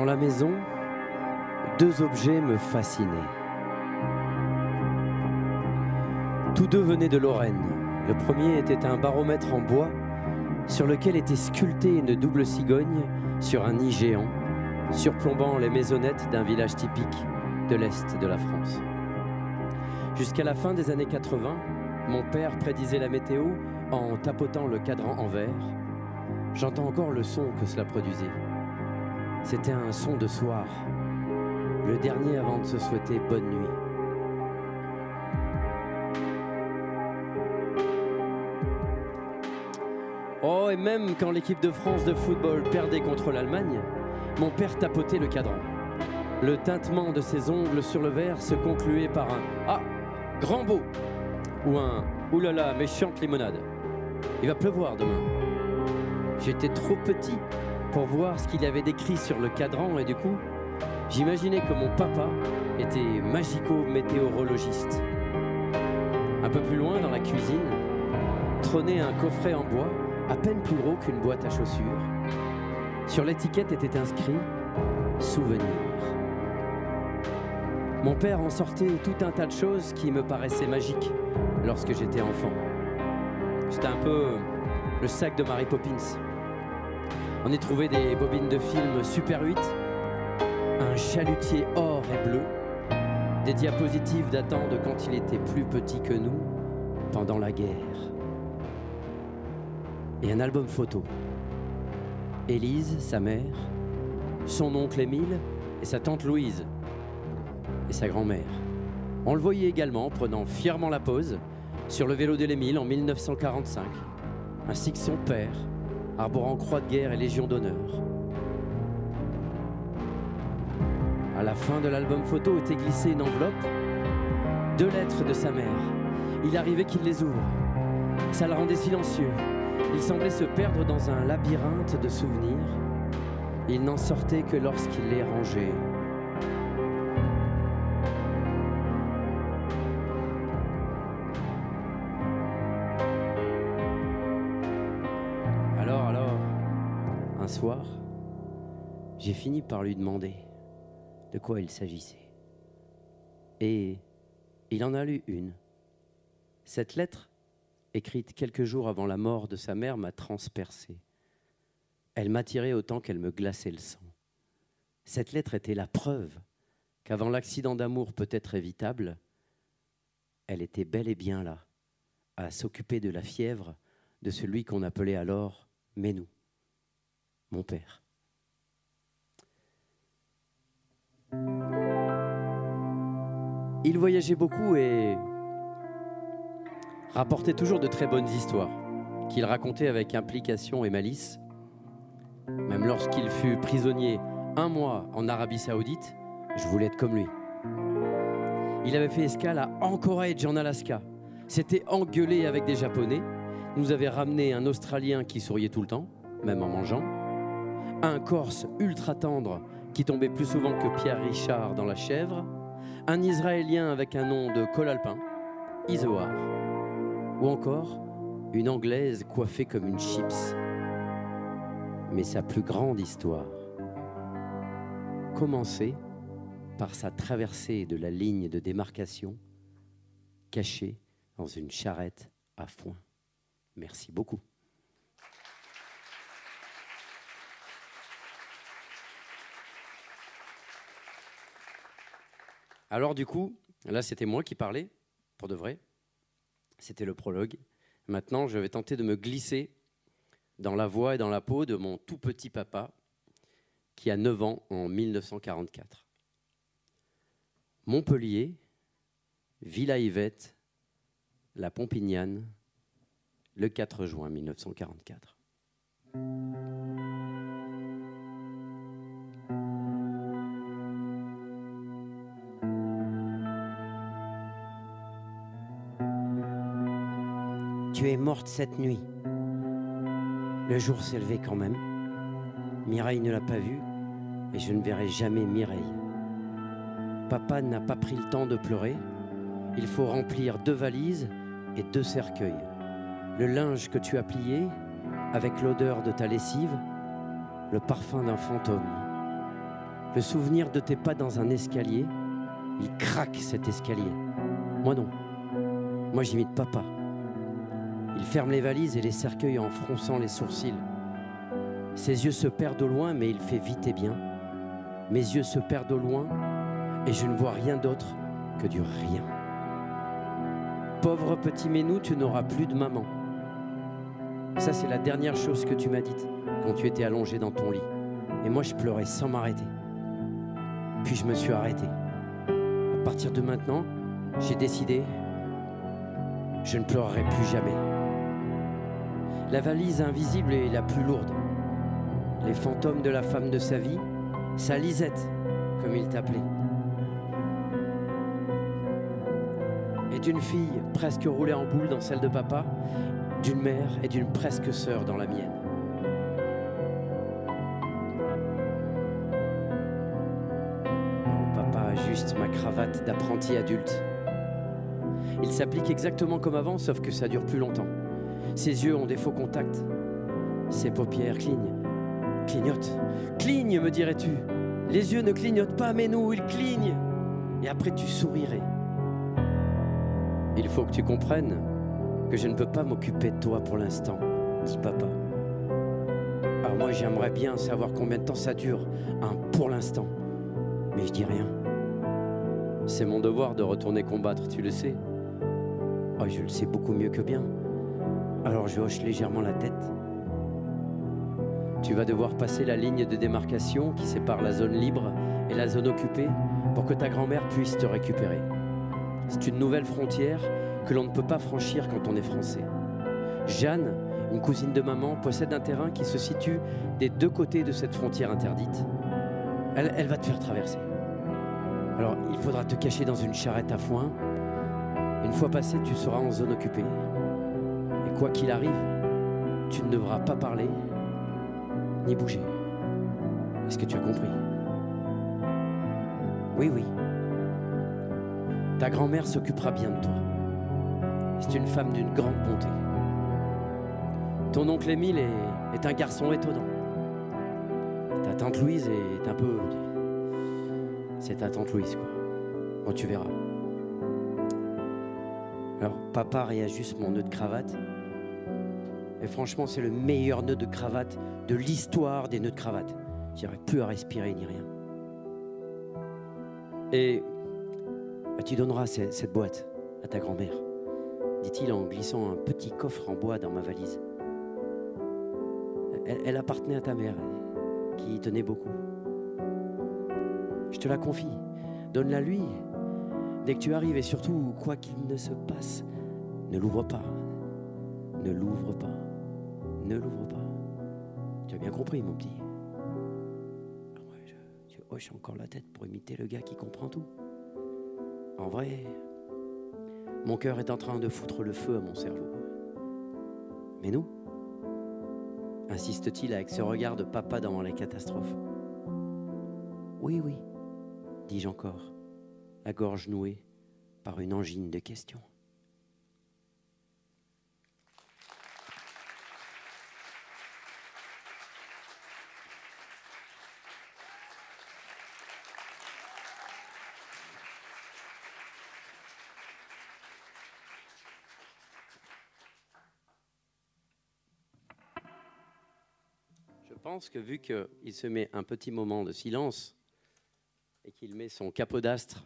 Dans la maison, deux objets me fascinaient. Tous deux venaient de Lorraine. Le premier était un baromètre en bois sur lequel était sculptée une double cigogne sur un nid géant, surplombant les maisonnettes d'un village typique de l'Est de la France. Jusqu'à la fin des années 80, mon père prédisait la météo en tapotant le cadran en verre. J'entends encore le son que cela produisait. C'était un son de soir, le dernier avant de se souhaiter bonne nuit. Oh, et même quand l'équipe de France de football perdait contre l'Allemagne, mon père tapotait le cadran. Le tintement de ses ongles sur le verre se concluait par un Ah, grand beau ou un Oulala, méchante limonade. Il va pleuvoir demain. J'étais trop petit pour voir ce qu'il y avait décrit sur le cadran et du coup, j'imaginais que mon papa était magico-météorologiste. Un peu plus loin, dans la cuisine, trônait un coffret en bois, à peine plus gros qu'une boîte à chaussures. Sur l'étiquette était inscrit Souvenir. Mon père en sortait tout un tas de choses qui me paraissaient magiques lorsque j'étais enfant. J'étais un peu le sac de Mary Poppins. On y trouvait des bobines de films Super 8, un chalutier or et bleu, des diapositives datant de quand il était plus petit que nous, pendant la guerre, et un album photo. Élise, sa mère, son oncle Émile et sa tante Louise, et sa grand-mère. On le voyait également prenant fièrement la pose sur le vélo de l'Émile en 1945, ainsi que son père, arborant croix de guerre et légion d'honneur. À la fin de l'album photo était glissée une enveloppe, deux lettres de sa mère. Il arrivait qu'il les ouvre. Ça le rendait silencieux. Il semblait se perdre dans un labyrinthe de souvenirs. Il n'en sortait que lorsqu'il les rangeait. Soir, j'ai fini par lui demander de quoi il s'agissait. Et il en a lu une. Cette lettre, écrite quelques jours avant la mort de sa mère, m'a transpercé. Elle m'attirait autant qu'elle me glaçait le sang. Cette lettre était la preuve qu'avant l'accident d'amour peut-être évitable, elle était bel et bien là, à s'occuper de la fièvre de celui qu'on appelait alors Ménou, mon père. Il voyageait beaucoup et rapportait toujours de très bonnes histoires, qu'il racontait avec implication et malice. Même lorsqu'il fut prisonnier un mois en Arabie Saoudite, je voulais être comme lui. Il avait fait escale à Anchorage en Alaska, s'était engueulé avec des Japonais, nous avait ramené un Australien qui souriait tout le temps, même en mangeant, un Corse ultra tendre qui tombait plus souvent que Pierre Richard dans la chèvre, un Israélien avec un nom de col alpin, Isoar, ou encore une Anglaise coiffée comme une chips. Mais sa plus grande histoire commençait par sa traversée de la ligne de démarcation cachée dans une charrette à foin. Merci beaucoup. Alors du coup, là c'était moi qui parlais, pour de vrai. C'était le prologue. Maintenant, je vais tenter de me glisser dans la voix et dans la peau de mon tout petit papa, qui a 9 ans en 1944. Montpellier, Villa Yvette, La Pompignane, le 4 juin 1944. Tu es morte cette nuit. Le jour s'est levé quand même. Mireille ne l'a pas vue et je ne verrai jamais Mireille. Papa n'a pas pris le temps de pleurer. Il faut remplir deux valises et deux cercueils. Le linge que tu as plié, avec l'odeur de ta lessive, le parfum d'un fantôme. Le souvenir de tes pas dans un escalier, il craque cet escalier. Moi non. Moi j'imite papa. Il ferme les valises et les cercueils en fronçant les sourcils. Ses yeux se perdent au loin, mais il fait vite et bien. Mes yeux se perdent au loin et je ne vois rien d'autre que du rien. Pauvre petit Ménou, tu n'auras plus de maman. Ça, c'est la dernière chose que tu m'as dite quand tu étais allongé dans ton lit. Et moi, je pleurais sans m'arrêter. Puis je me suis arrêté. À partir de maintenant, j'ai décidé, je ne pleurerai plus jamais. La valise invisible est la plus lourde. Les fantômes de la femme de sa vie, sa Lisette, comme il t'appelait. Et d'une fille presque roulée en boule dans celle de papa, d'une mère et d'une presque sœur dans la mienne. Papa juste ma cravate d'apprenti adulte. Il s'applique exactement comme avant, sauf que ça dure plus longtemps. Ses yeux ont des faux contacts. Ses paupières clignent. Clignotent. Cligne, me dirais-tu. Les yeux ne clignotent pas, mais nous, ils clignent. Et après, tu sourirais. Il faut que tu comprennes que je ne peux pas m'occuper de toi pour l'instant, dit papa. Alors moi, j'aimerais bien savoir combien de temps ça dure, un pour l'instant. Mais je dis rien. C'est mon devoir de retourner combattre, tu le sais. Oh, je le sais beaucoup mieux que bien. Alors je hoche légèrement la tête. Tu vas devoir passer la ligne de démarcation qui sépare la zone libre et la zone occupée pour que ta grand-mère puisse te récupérer. C'est une nouvelle frontière que l'on ne peut pas franchir quand on est français. Jeanne, une cousine de maman, possède un terrain qui se situe des deux côtés de cette frontière interdite. Elle, va te faire traverser. Alors, il faudra te cacher dans une charrette à foin. Une fois passé, tu seras en zone occupée. Quoi qu'il arrive, tu ne devras pas parler ni bouger. Est-ce que tu as compris? Oui, oui. Ta grand-mère s'occupera bien de toi. C'est une femme d'une grande bonté. Ton oncle Émile est, est un garçon étonnant. Ta tante Louise est un peu... C'est ta tante Louise, quoi. Bon, tu verras. Alors, papa réajuste mon nœud de cravate. Et franchement, c'est le meilleur nœud de cravate de l'histoire des nœuds de cravate. J'aurais plus à respirer ni rien. Et bah, tu donneras ce- cette boîte à ta grand-mère, dit-il en glissant un petit coffre en bois dans ma valise. Elle, elle appartenait à ta mère, qui y tenait beaucoup. Je te la confie. Donne-la lui. Dès que tu arrives, et surtout, quoi qu'il ne se passe, ne l'ouvre pas. Ne l'ouvre pas. Ne l'ouvre pas. Tu as bien compris, mon petit. Je- tu hoches encore la tête pour imiter le gars qui comprend tout. En vrai, mon cœur est en train de foutre le feu à mon cerveau. Mais nous insiste-t-il avec ce regard de papa dans les catastrophes. Oui, oui, dis-je encore, la gorge nouée par une angine de questions. Je pense que vu qu'il se met un petit moment de silence et qu'il met son capot d'astre,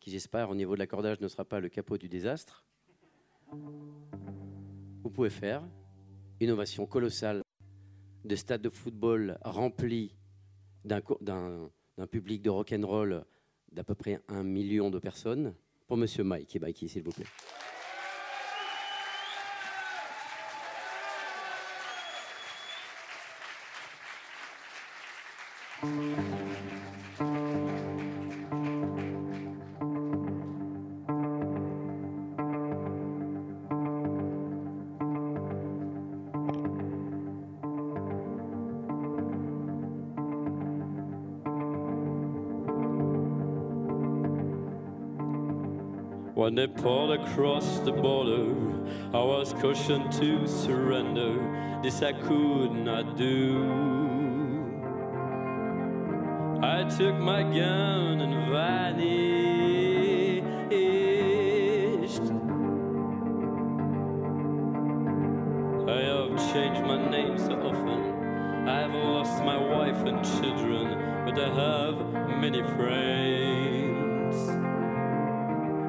qui j'espère au niveau de l'accordage ne sera pas le capot du désastre, vous pouvez faire une ovation colossale de stade de football rempli d'un public de rock'n'roll d'à peu près un million de personnes pour Monsieur Mike Mikey, s'il vous plaît. When they pulled across the border, I was cautioned to surrender. This I could not do. Took my gun and vanished. I have changed my name so often. I have lost my wife and children, but I have many friends.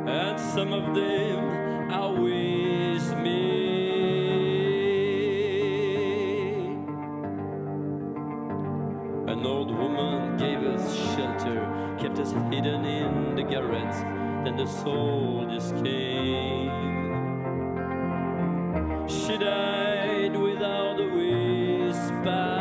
And some of them are with me. Old woman gave us shelter, kept us hidden in the garret. Then the soldiers came. She died without a whisper.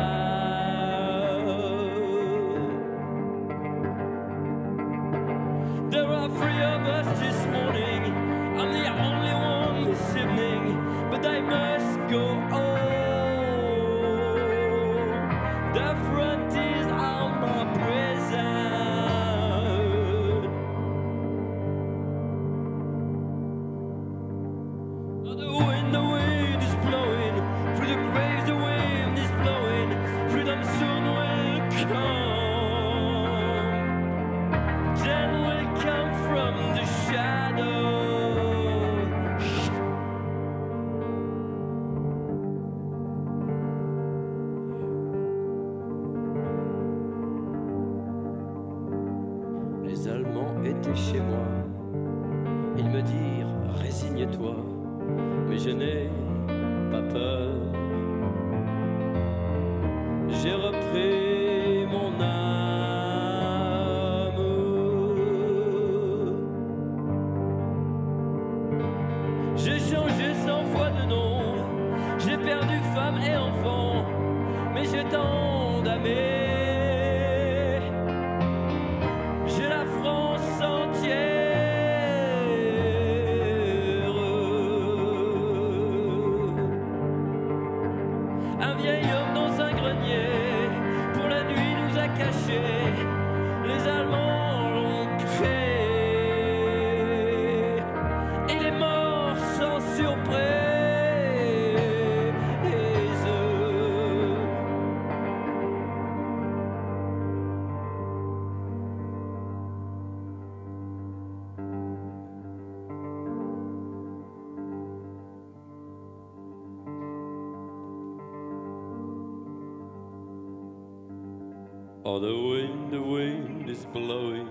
Blowing.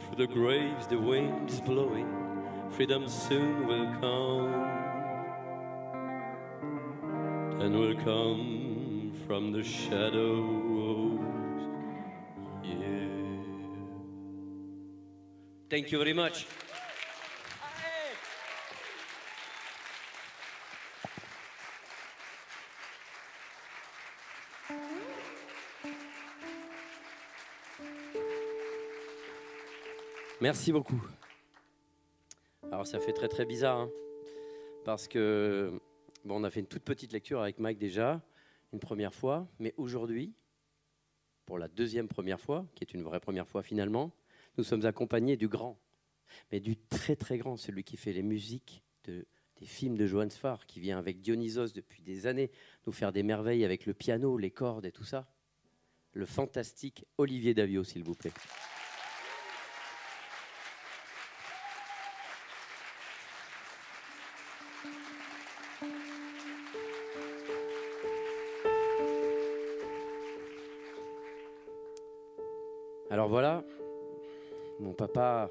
Through the graves, the wind is blowing. Freedom soon will come. And will come from the shadows. Yeah. Thank you very much. Merci beaucoup. Alors ça fait très très bizarre, hein, parce que bon, on a fait une toute petite lecture avec Mike déjà, une première fois, mais aujourd'hui, pour la deuxième première fois, qui est une vraie première fois finalement, nous sommes accompagnés du grand, mais du très très grand, celui qui fait les musiques de, des films de Johannes Farr, qui vient avec Dionysos depuis des années nous faire des merveilles avec le piano, les cordes et tout ça. Le fantastique Olivier Davio, s'il vous plaît. Alors voilà, mon papa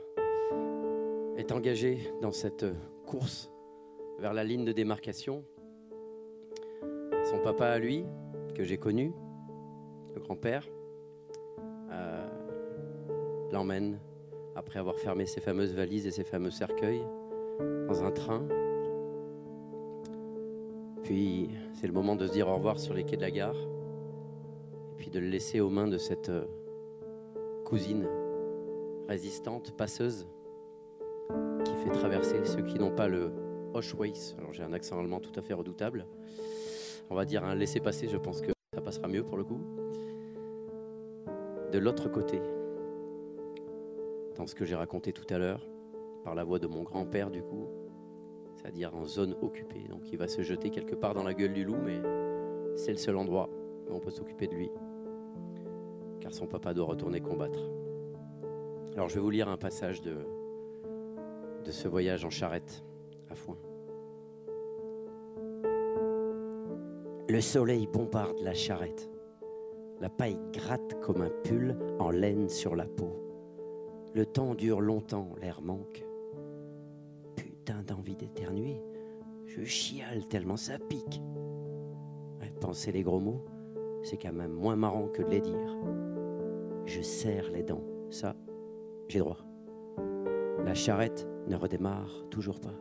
est engagé dans cette course vers la ligne de démarcation. Son papa à lui, que j'ai connu, le grand-père, euh, l'emmène, après avoir fermé ses fameuses valises et ses fameux cercueils, dans un train. Puis c'est le moment de se dire au revoir sur les quais de la gare, et puis de le laisser aux mains de cette euh, cousine résistante, passeuse, qui fait traverser ceux qui n'ont pas le Auschwitz. Alors j'ai un accent allemand tout à fait redoutable. On va dire un laisser-passer, je pense que ça passera mieux pour le coup. De l'autre côté, dans ce que j'ai raconté tout à l'heure, par la voix de mon grand-père du coup, c'est-à-dire en zone occupée. Donc il va se jeter quelque part dans la gueule du loup, mais c'est le seul endroit où on peut s'occuper de lui, car son papa doit retourner combattre. Alors je vais vous lire un passage de, de ce voyage en charrette à foin. Le soleil bombarde la charrette. La paille gratte comme un pull en laine sur la peau. Le temps dure longtemps, l'air manque. Putain d'envie d'éternuer. Je chiale tellement ça pique. penser les gros mots, c'est quand même moins marrant que de les dire. Je serre les dents. Ça, j'ai droit. La charrette ne redémarre toujours pas.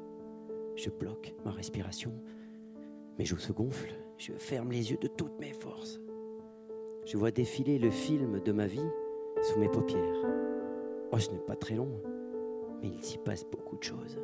Je bloque ma respiration. Mes joues se gonflent. Je ferme les yeux de toutes mes forces. Je vois défiler le film de ma vie sous mes paupières. Oh, ce n'est pas très long, mais il s'y passe beaucoup de choses.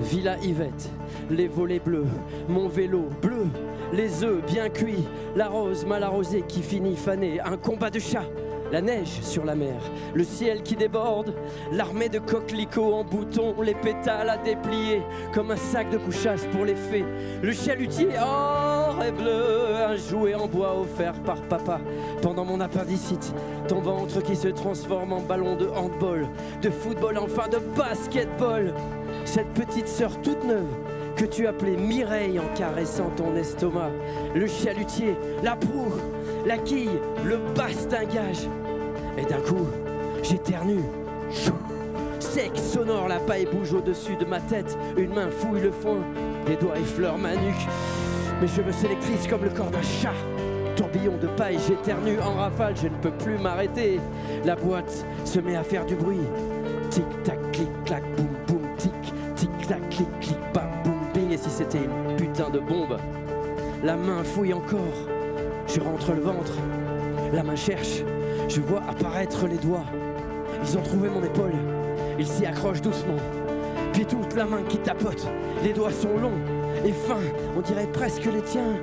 Villa Yvette, les volets bleus, mon vélo bleu, les œufs bien cuits, la rose mal arrosée qui finit fanée, un combat de chats, la neige sur la mer, le ciel qui déborde, l'armée de coquelicots en bouton, les pétales à déplier comme un sac de couchage pour les fées, le chalutier or et bleu, un jouet en bois offert par papa pendant mon appendicite, ton ventre qui se transforme en ballon de handball, de football, enfin de basketball, cette petite sœur toute neuve que tu appelais Mireille en caressant ton estomac, le chalutier, la proue, la quille, le bastingage. Et d'un coup, j'éternue. Sec, sonore, la paille bouge au-dessus de ma tête. Une main fouille le foin, des doigts effleurent ma nuque. Mes cheveux s'électrisent comme le corps d'un chat. Tourbillon de paille, j'éternue en rafale, je ne peux plus m'arrêter. La boîte se met à faire du bruit. Tic tac, clic clac, boum clic clic, bam boum et si c'était une putain de bombe. La main fouille encore. Je rentre le ventre. La main cherche. Je vois apparaître les doigts. Ils ont trouvé mon épaule. Ils s'y accrochent doucement. Puis toute la main qui tapote. Les doigts sont longs et fins. On dirait presque les tiens.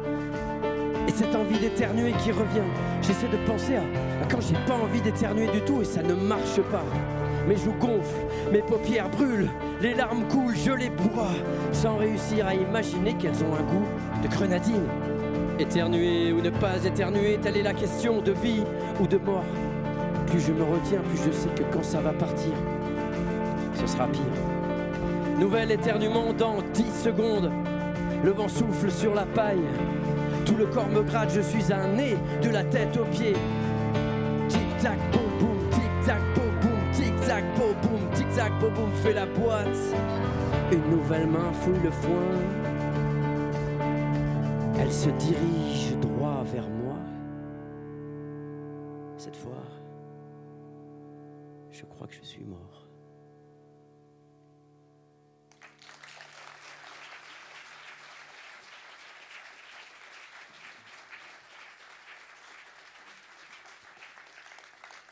Et cette envie d'éternuer qui revient. J'essaie de penser à, à quand j'ai pas envie d'éternuer du tout et ça ne marche pas. Mes joues gonflent, mes paupières brûlent, les larmes coulent, je les bois, sans réussir à imaginer qu'elles ont un goût de grenadine. Éternuer ou ne pas éternuer, telle est la question de vie ou de mort. Plus je me retiens, plus je sais que quand ça va partir, ce sera pire. Nouvel éternuement dans 10 secondes. Le vent souffle sur la paille. Tout le corps me gratte, je suis un nez de la tête aux pieds. Tic-tac, fait la boîte. Une nouvelle main fouille le foin. Elle se dirige droit vers moi. Cette fois, je crois que je suis mort.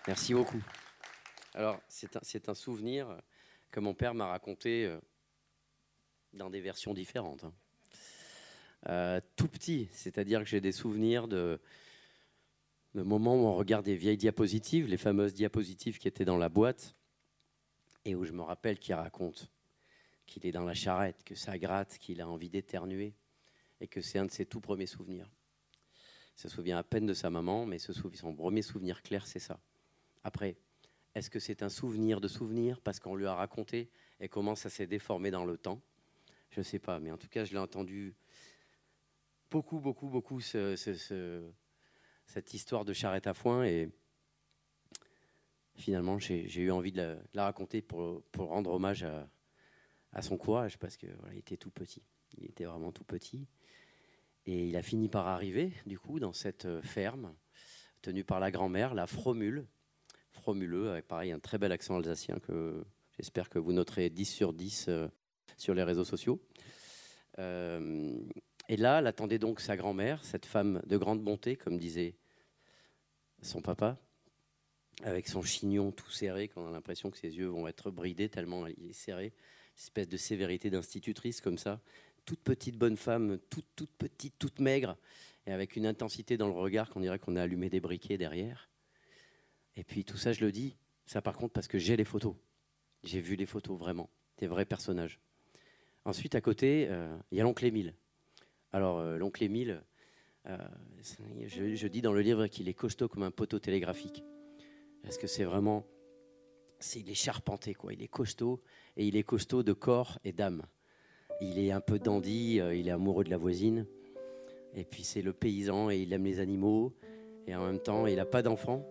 Merci beaucoup. Alors, c'est un, c'est un souvenir que mon père m'a raconté euh, dans des versions différentes. hein. Euh, tout petit, c'est-à-dire que j'ai des souvenirs de, de moments où on regarde des vieilles diapositives, les fameuses diapositives qui étaient dans la boîte, et où je me rappelle qu'il raconte qu'il est dans la charrette, que ça gratte, qu'il a envie d'éternuer, et que c'est un de ses tout premiers souvenirs. Il se souvient à peine de sa maman, mais ce son premier souvenir clair, c'est ça. Après, est-ce que c'est un souvenir de souvenir parce qu'on lui a raconté et comment ça s'est déformé dans le temps? Je ne sais pas, mais en tout cas, je l'ai entendu beaucoup, beaucoup, beaucoup ce- ce- ce- cette histoire de charrette à foin et finalement, j'ai eu envie de la, raconter pour, rendre hommage à, son courage parce que voilà, il était tout petit. Il était vraiment tout petit. Et il a fini par arriver, du coup, dans cette ferme tenue par la grand-mère, la Fromule. Fromuleux, avec pareil un très bel accent alsacien que j'espère que vous noterez 10 sur 10 euh, sur les réseaux sociaux. Euh, et là, elle attendait donc sa grand-mère, cette femme de grande bonté, comme disait son papa. avec son chignon tout serré, qu'on a l'impression que ses yeux vont être bridés tellement il est serré. Espèce de sévérité d'institutrice comme ça. Toute petite bonne femme, toute, toute petite, toute maigre, et avec une intensité dans le regard qu'on dirait qu'on a allumé des briquets derrière. Et puis tout ça, je le dis, ça par contre parce que j'ai les photos. J'ai vu les photos vraiment, des vrais personnages. Ensuite, à côté, euh, il y a l'oncle Émile. Alors, euh, l'oncle Émile, euh, je, dis dans le livre qu'il est costaud comme un poteau télégraphique. Parce que c'est vraiment. il est charpenté, quoi. Il est costaud, et il est costaud de corps et d'âme. Il est un peu dandy, il est amoureux de la voisine. Et puis c'est le paysan, et il aime les animaux. Et en même temps, il n'a pas d'enfant.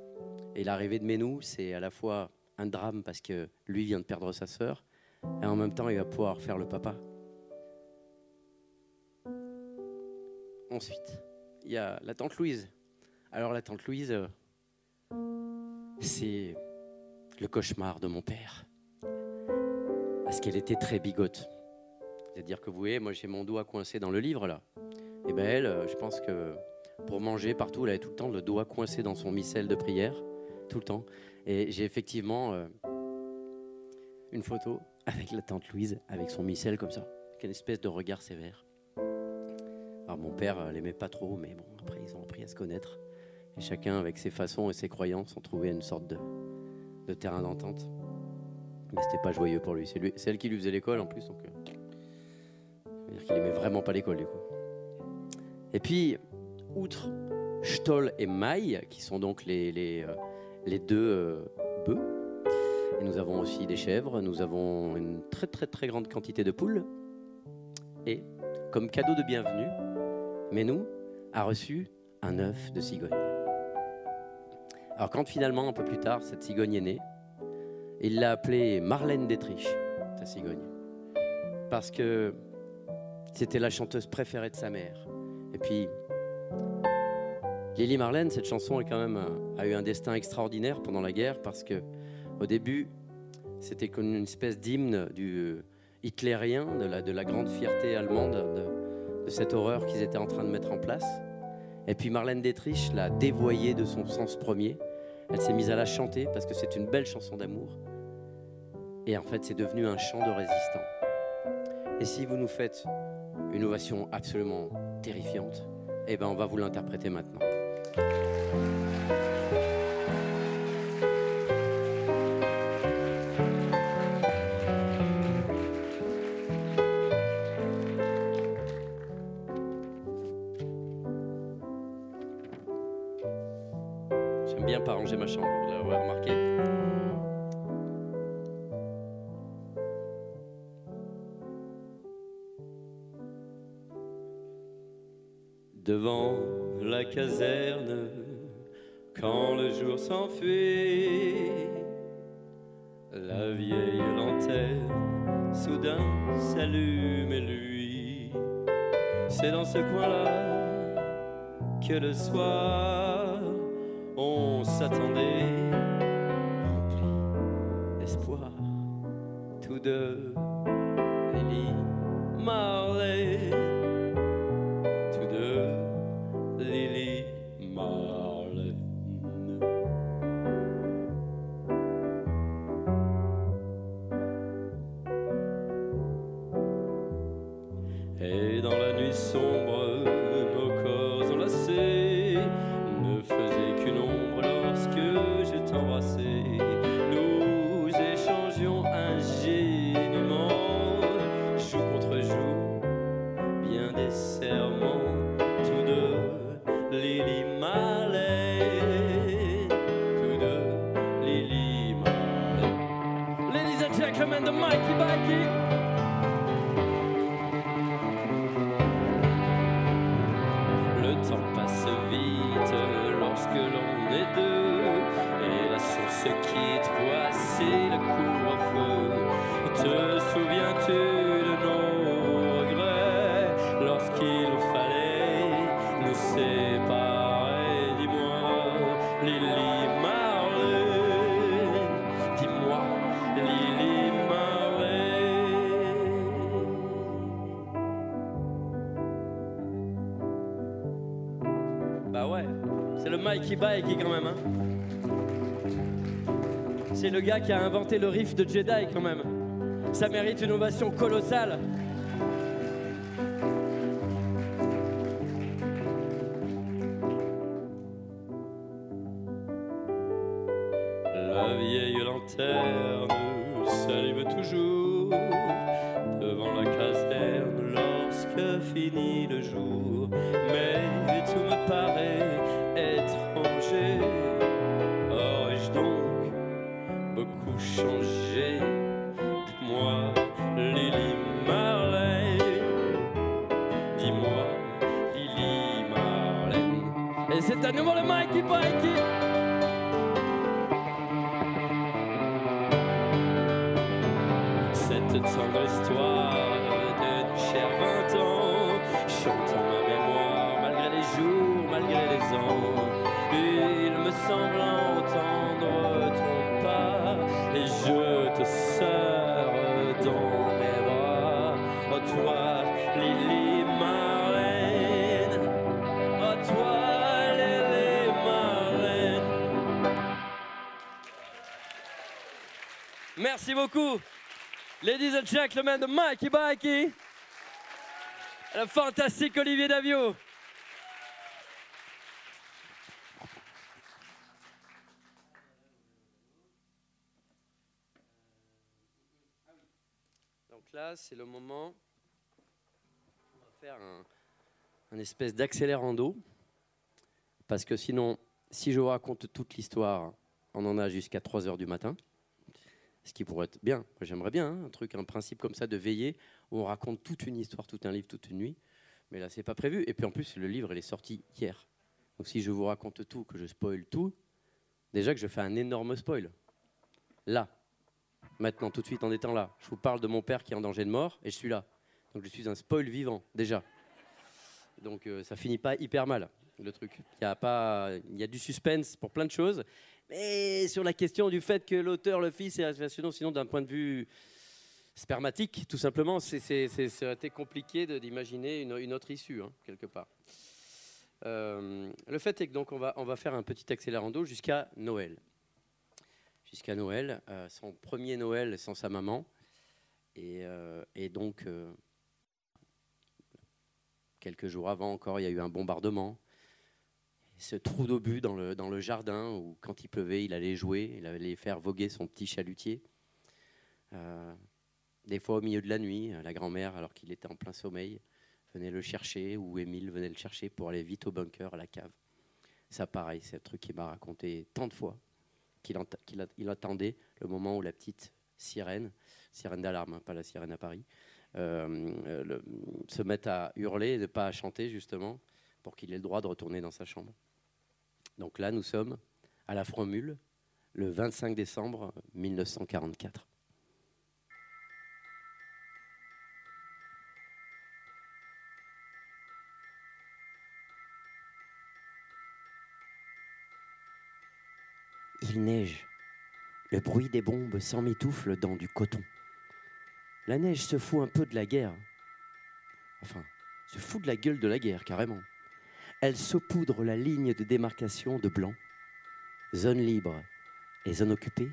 Et l'arrivée de Ménou, c'est à la fois un drame parce que lui vient de perdre sa sœur, et en même temps, il va pouvoir faire le papa. Ensuite, il y a la tante Louise. Alors la tante Louise, euh, c'est le cauchemar de mon père. Parce qu'elle était très bigote. C'est-à-dire que vous voyez, moi j'ai mon doigt coincé dans le livre là. Et ben elle, euh, je pense que pour manger partout, elle avait tout le temps le doigt coincé dans son missel de prière, tout le temps. Et j'ai effectivement euh, une photo avec la tante Louise, avec son missel comme ça, avec une espèce de regard sévère. Alors mon père euh, l'aimait pas trop, mais bon, après ils ont appris à se connaître. Et chacun, avec ses façons et ses croyances, ont trouvé une sorte de, de terrain d'entente. Mais c'était pas joyeux pour lui. C'est lui- elle qui lui faisait l'école en plus, donc. euh, dire qu'il aimait vraiment pas l'école du coup. Et puis, outre Stoll et Maille, qui sont donc les, les, euh, les deux euh, bœufs, et nous avons aussi des chèvres, nous avons une très très très grande quantité de poules. Et, comme cadeau de bienvenue, Menou a reçu un œuf de cigogne. Alors quand finalement, un peu plus tard, cette cigogne est née, il l'a appelée Marlène d'Étriche, sa cigogne. Parce que c'était la chanteuse préférée de sa mère. Et puis, Lily Marlène, cette chanson est quand même, a eu un destin extraordinaire pendant la guerre parce que au début, c'était comme une espèce d'hymne du euh, hitlérien, de la, de la grande fierté allemande, de, de cette horreur qu'ils étaient en train de mettre en place. Et puis Marlène Dietrich l'a dévoyée de son sens premier. Elle s'est mise à la chanter parce que c'est une belle chanson d'amour. Et en fait, c'est devenu un chant de résistant. Et si vous nous faites une ovation absolument terrifiante, eh ben on va vous l'interpréter maintenant. Bien pas ranger ma chambre, vous l'avez remarqué. devant la caserne quand le jour s'enfuit. La vieille lanterne soudain s'allume et lui. C'est dans ce coin-là que le soir on s'attendait rempli d'espoir. Tous deux, Marley qui a inventé le riff de Jedi quand même. Ça mérite une ovation colossale. La vieille lanterne s'allume toujours devant la caserne lorsque finit le jour. Mais tout me paraît étranger. Beaucoup changé Dis-moi, Lily Marley. Dis-moi, Lily Marley. Et c'est à nouveau le Mikey Mikey. Merci beaucoup. Ladies and gentlemen, de Mikey Mikey. Le fantastique Olivier Davio. Donc là, c'est le moment. On va faire un, un espèce d'accélérando. Parce que sinon, si je vous raconte toute l'histoire, on en a jusqu'à 3 heures du matin. Ce qui pourrait être bien. J'aimerais bien hein, un truc, un principe comme ça de veiller où on raconte toute une histoire, tout un livre, toute une nuit. Mais là, c'est pas prévu. Et puis en plus, le livre, il est sorti hier. Donc si je vous raconte tout, que je spoil tout, déjà que je fais un énorme spoil. Là, maintenant, tout de suite, en étant là, je vous parle de mon père qui est en danger de mort et je suis là. Donc je suis un spoil vivant, déjà. Donc euh, ça finit pas hyper mal, le truc. Il y a, pas, il y a du suspense pour plein de choses. Mais sur la question du fait que l'auteur, le fils, est sinon, sinon d'un point de vue spermatique, tout simplement, ça aurait été compliqué d'imaginer une, autre issue, hein, quelque part. Euh, le fait est que donc on va, on va faire un petit accélérando jusqu'à Noël. Jusqu'à Noël, euh, son premier Noël sans sa maman. Et, euh, donc, quelques jours avant encore, il y a eu un bombardement ce trou d'obus dans le, dans le jardin où, quand il pleuvait, il allait jouer, il allait faire voguer son petit chalutier. Euh, des fois, au milieu de la nuit, la grand-mère, alors qu'il était en plein sommeil, venait le chercher, ou Émile venait le chercher pour aller vite au bunker, à la cave. Ça, pareil, c'est un truc qu'il m'a raconté tant de fois qu'il attendait le moment où la petite sirène, sirène d'alarme, hein, pas la sirène à Paris, euh, euh, se mette à hurler et ne pas à chanter, justement, pour qu'il ait le droit de retourner dans sa chambre. Donc là, nous sommes à la Fromule, le 25 décembre 1944. Il neige. Le bruit des bombes s'emmitoufle dans du coton. La neige se fout un peu de la guerre. Enfin, se fout de la gueule de la guerre, carrément. Elle saupoudre la ligne de démarcation de blanc. Zone libre et zone occupée,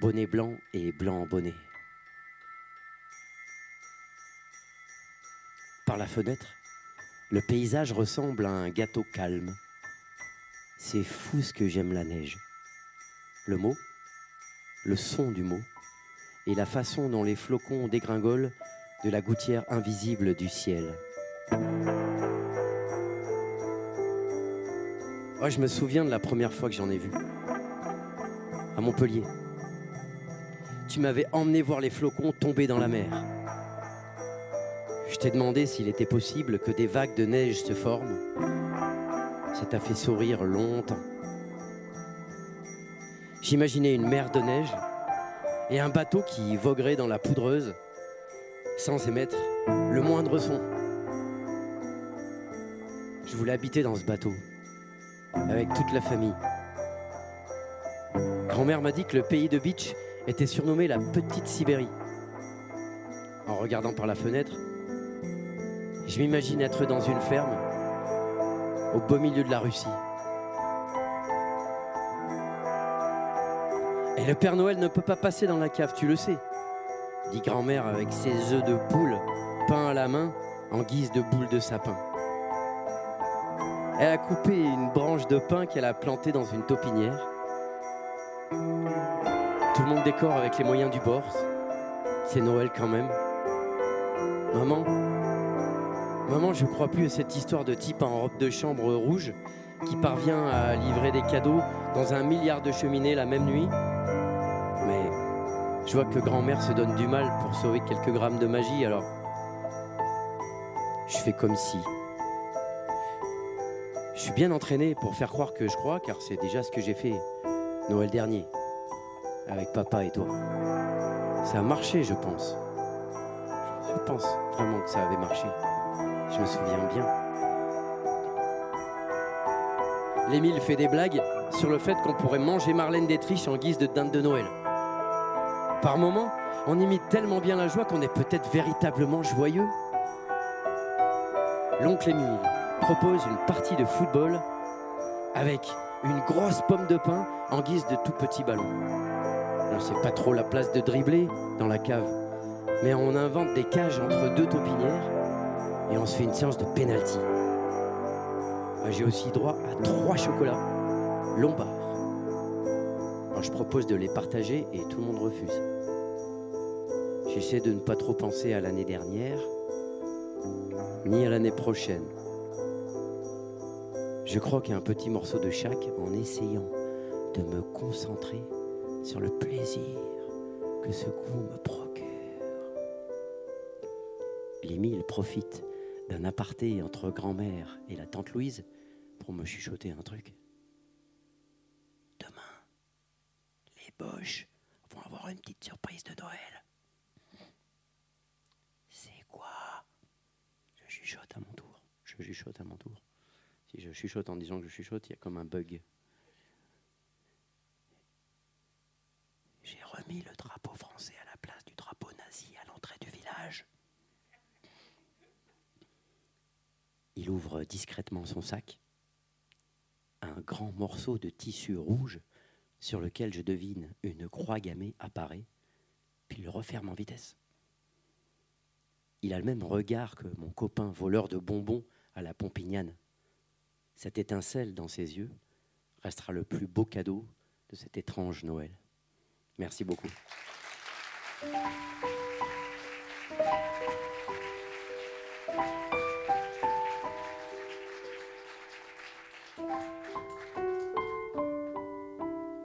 bonnet blanc et blanc bonnet. Par la fenêtre, le paysage ressemble à un gâteau calme. C'est fou ce que j'aime la neige. Le mot, le son du mot, et la façon dont les flocons dégringolent de la gouttière invisible du ciel. Oh, je me souviens de la première fois que j'en ai vu. À Montpellier. Tu m'avais emmené voir les flocons tomber dans la mer. Je t'ai demandé s'il était possible que des vagues de neige se forment. Ça t'a fait sourire longtemps. J'imaginais une mer de neige et un bateau qui voguerait dans la poudreuse sans émettre le moindre son. Je voulais habiter dans ce bateau avec toute la famille. Grand-mère m'a dit que le pays de Beach était surnommé la Petite Sibérie. En regardant par la fenêtre, je m'imagine être dans une ferme au beau milieu de la Russie. Et le Père Noël ne peut pas passer dans la cave, tu le sais, dit grand-mère avec ses œufs de poule peints à la main en guise de boule de sapin. Elle a coupé une branche de pin qu'elle a plantée dans une taupinière. Tout le monde décore avec les moyens du bord. C'est Noël quand même. Maman, maman, je crois plus à cette histoire de type en robe de chambre rouge qui parvient à livrer des cadeaux dans un milliard de cheminées la même nuit. Mais je vois que grand-mère se donne du mal pour sauver quelques grammes de magie, alors je fais comme si. Je suis bien entraîné pour faire croire que je crois, car c'est déjà ce que j'ai fait Noël dernier, avec papa et toi. Ça a marché, je pense. Je pense vraiment que ça avait marché. Je me souviens bien. L'Émile fait des blagues sur le fait qu'on pourrait manger Marlène Détriche en guise de dinde de Noël. Par moments, on imite tellement bien la joie qu'on est peut-être véritablement joyeux. L'oncle Émile propose une partie de football avec une grosse pomme de pain en guise de tout petit ballon. On ne sait pas trop la place de dribbler dans la cave, mais on invente des cages entre deux taupinières et on se fait une séance de penalty. J'ai aussi droit à trois chocolats Lombard. Alors, je propose de les partager et tout le monde refuse. J'essaie de ne pas trop penser à l'année dernière, ni à l'année prochaine. Je croque un petit morceau de chaque en essayant de me concentrer sur le plaisir que ce goût me procure. L'Émile profite d'un aparté entre grand-mère et la tante Louise pour me chuchoter un truc. Demain, les Boches vont avoir une petite surprise de Noël. C'est quoi? Je chuchote à mon tour. Je chuchote à mon tour. Je chuchote en disant que je chuchote, il y a comme un bug. J'ai remis le drapeau français à la place du drapeau nazi à l'entrée du village. Il ouvre discrètement son sac. Un grand morceau de tissu rouge sur lequel je devine une croix gammée apparaît, puis il le referme en vitesse. Il a le même regard que mon copain voleur de bonbons à la Pompignane. Cette étincelle dans ses yeux restera le plus beau cadeau de cet étrange Noël. Merci beaucoup.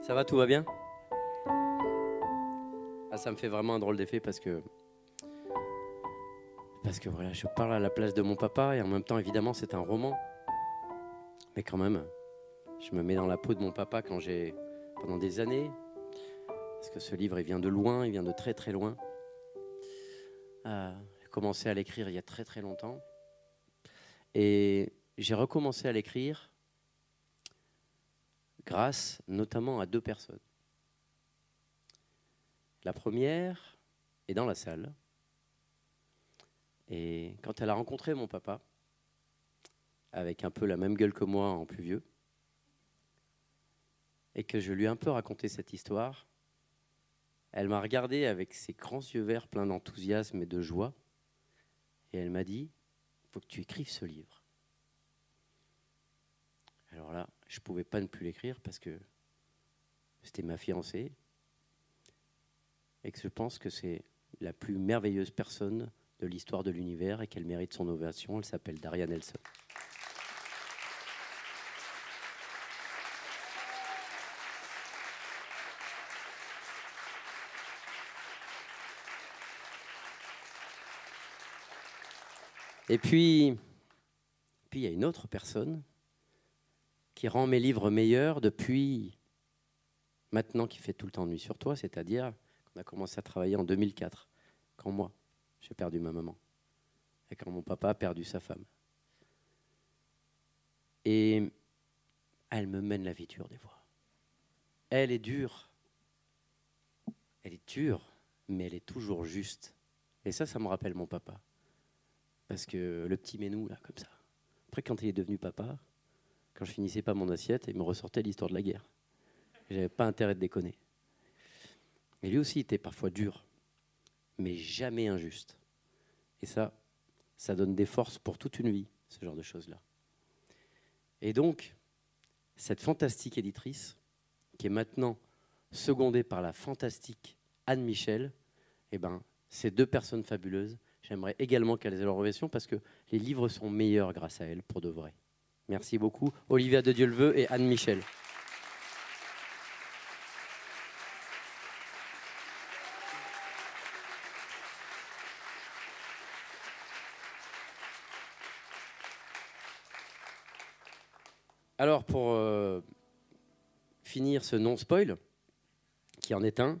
Ça va, tout va bien? Ah, Ça me fait vraiment un drôle d'effet parce que parce que voilà, je parle à la place de mon papa et en même temps, évidemment, c'est un roman. Mais quand même, je me mets dans la peau de mon papa quand j'ai pendant des années, parce que ce livre, il vient de loin, il vient de très très loin. Euh, j'ai commencé à l'écrire il y a très très longtemps. Et j'ai recommencé à l'écrire grâce notamment à deux personnes. La première est dans la salle. Et quand elle a rencontré mon papa, avec un peu la même gueule que moi en plus vieux, et que je lui ai un peu raconté cette histoire, elle m'a regardé avec ses grands yeux verts pleins d'enthousiasme et de joie, et elle m'a dit, faut que tu écrives ce livre. Alors là, je ne pouvais pas ne plus l'écrire parce que c'était ma fiancée, et que je pense que c'est la plus merveilleuse personne de l'histoire de l'univers et qu'elle mérite son ovation. Elle s'appelle Daria Nelson. Et puis, puis il y a une autre personne qui rend mes livres meilleurs depuis maintenant qui fait tout le temps nuit sur toi, c'est-à-dire qu'on a commencé à travailler en 2004, quand moi, j'ai perdu ma maman, et quand mon papa a perdu sa femme. Et elle me mène la vie dure des fois. Elle est dure. Elle est dure, mais elle est toujours juste. Et ça, ça me rappelle mon papa. Parce que le petit Ménou, là, comme ça. Après, quand il est devenu papa, quand je finissais pas mon assiette, il me ressortait l'histoire de la guerre. J'avais pas intérêt de déconner. Et lui aussi était parfois dur, mais jamais injuste. Et ça, ça donne des forces pour toute une vie, ce genre de choses-là. Et donc, cette fantastique éditrice, qui est maintenant secondée par la fantastique Anne Michel, eh ben, ces deux personnes fabuleuses, j'aimerais également qu'elles aient leur ovation parce que les livres sont meilleurs grâce à elles, pour de vrai. Merci beaucoup, Olivia de Dieuleveux et Anne Michel. Alors, pour euh, finir ce non-spoil, qui en est un,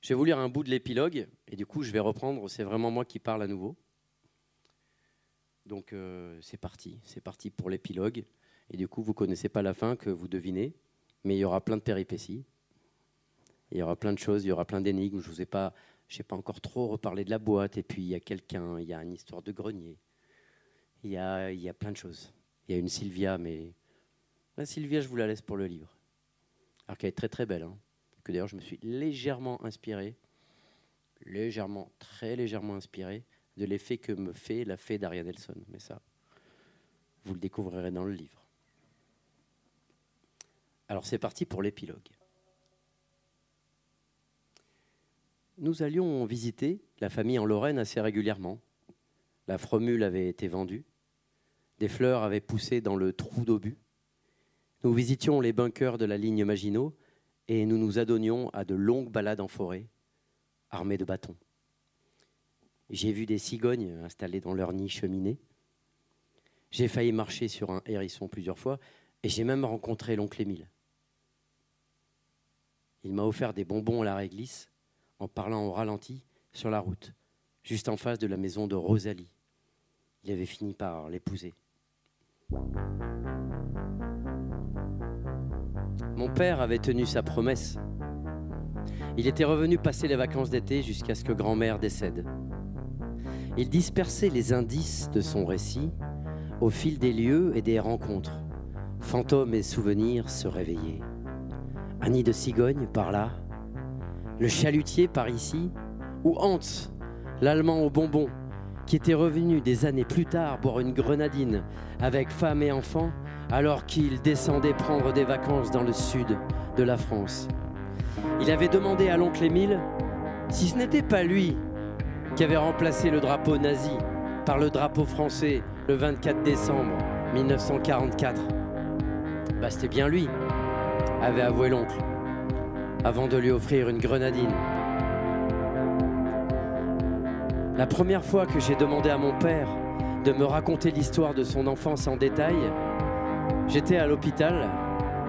je vais vous lire un bout de l'épilogue, et du coup, je vais reprendre, c'est vraiment moi qui parle à nouveau. Donc, euh, c'est parti, c'est parti pour l'épilogue. Et du coup, vous ne connaissez pas la fin que vous devinez, mais il y aura plein de péripéties. Il y aura plein de choses, il y aura plein d'énigmes. Je vous ai pas, pas encore trop reparlé de la boîte. Et puis, il y a quelqu'un, il y a une histoire de grenier. Il y a, il y a plein de choses. Il y a une Sylvia, mais Sylvia, je vous la laisse pour le livre. Alors qu'elle est très très belle. Hein. Que d'ailleurs, je me suis légèrement inspiré, légèrement, très légèrement inspiré de l'effet que me fait la fée d'Ariane Nelson. Mais ça, vous le découvrirez dans le livre. Alors c'est parti pour l'épilogue. Nous allions visiter la famille en Lorraine assez régulièrement. La fromule avait été vendue. Des fleurs avaient poussé dans le trou d'obus. Nous visitions les bunkers de la ligne Maginot et nous nous adonnions à de longues balades en forêt, armées de bâtons. J'ai vu des cigognes installées dans leur nid cheminée. J'ai failli marcher sur un hérisson plusieurs fois et j'ai même rencontré l'oncle Émile. Il m'a offert des bonbons à la réglisse en parlant au ralenti sur la route, juste en face de la maison de Rosalie. Il avait fini par l'épouser. Père avait tenu sa promesse. Il était revenu passer les vacances d'été jusqu'à ce que grand-mère décède. Il dispersait les indices de son récit au fil des lieux et des rencontres. Fantômes et souvenirs se réveillaient. Un nid de cigogne par là, le chalutier par ici, ou Hans, l'Allemand au bonbon, qui était revenu des années plus tard boire une grenadine avec femme et enfants alors qu'il descendait prendre des vacances dans le sud de la France. Il avait demandé à l'oncle Émile si ce n'était pas lui qui avait remplacé le drapeau nazi par le drapeau français le 24 décembre 1944. Bah, c'était bien lui, avait avoué l'oncle, avant de lui offrir une grenadine. La première fois que j'ai demandé à mon père de me raconter l'histoire de son enfance en détail, J'étais à l'hôpital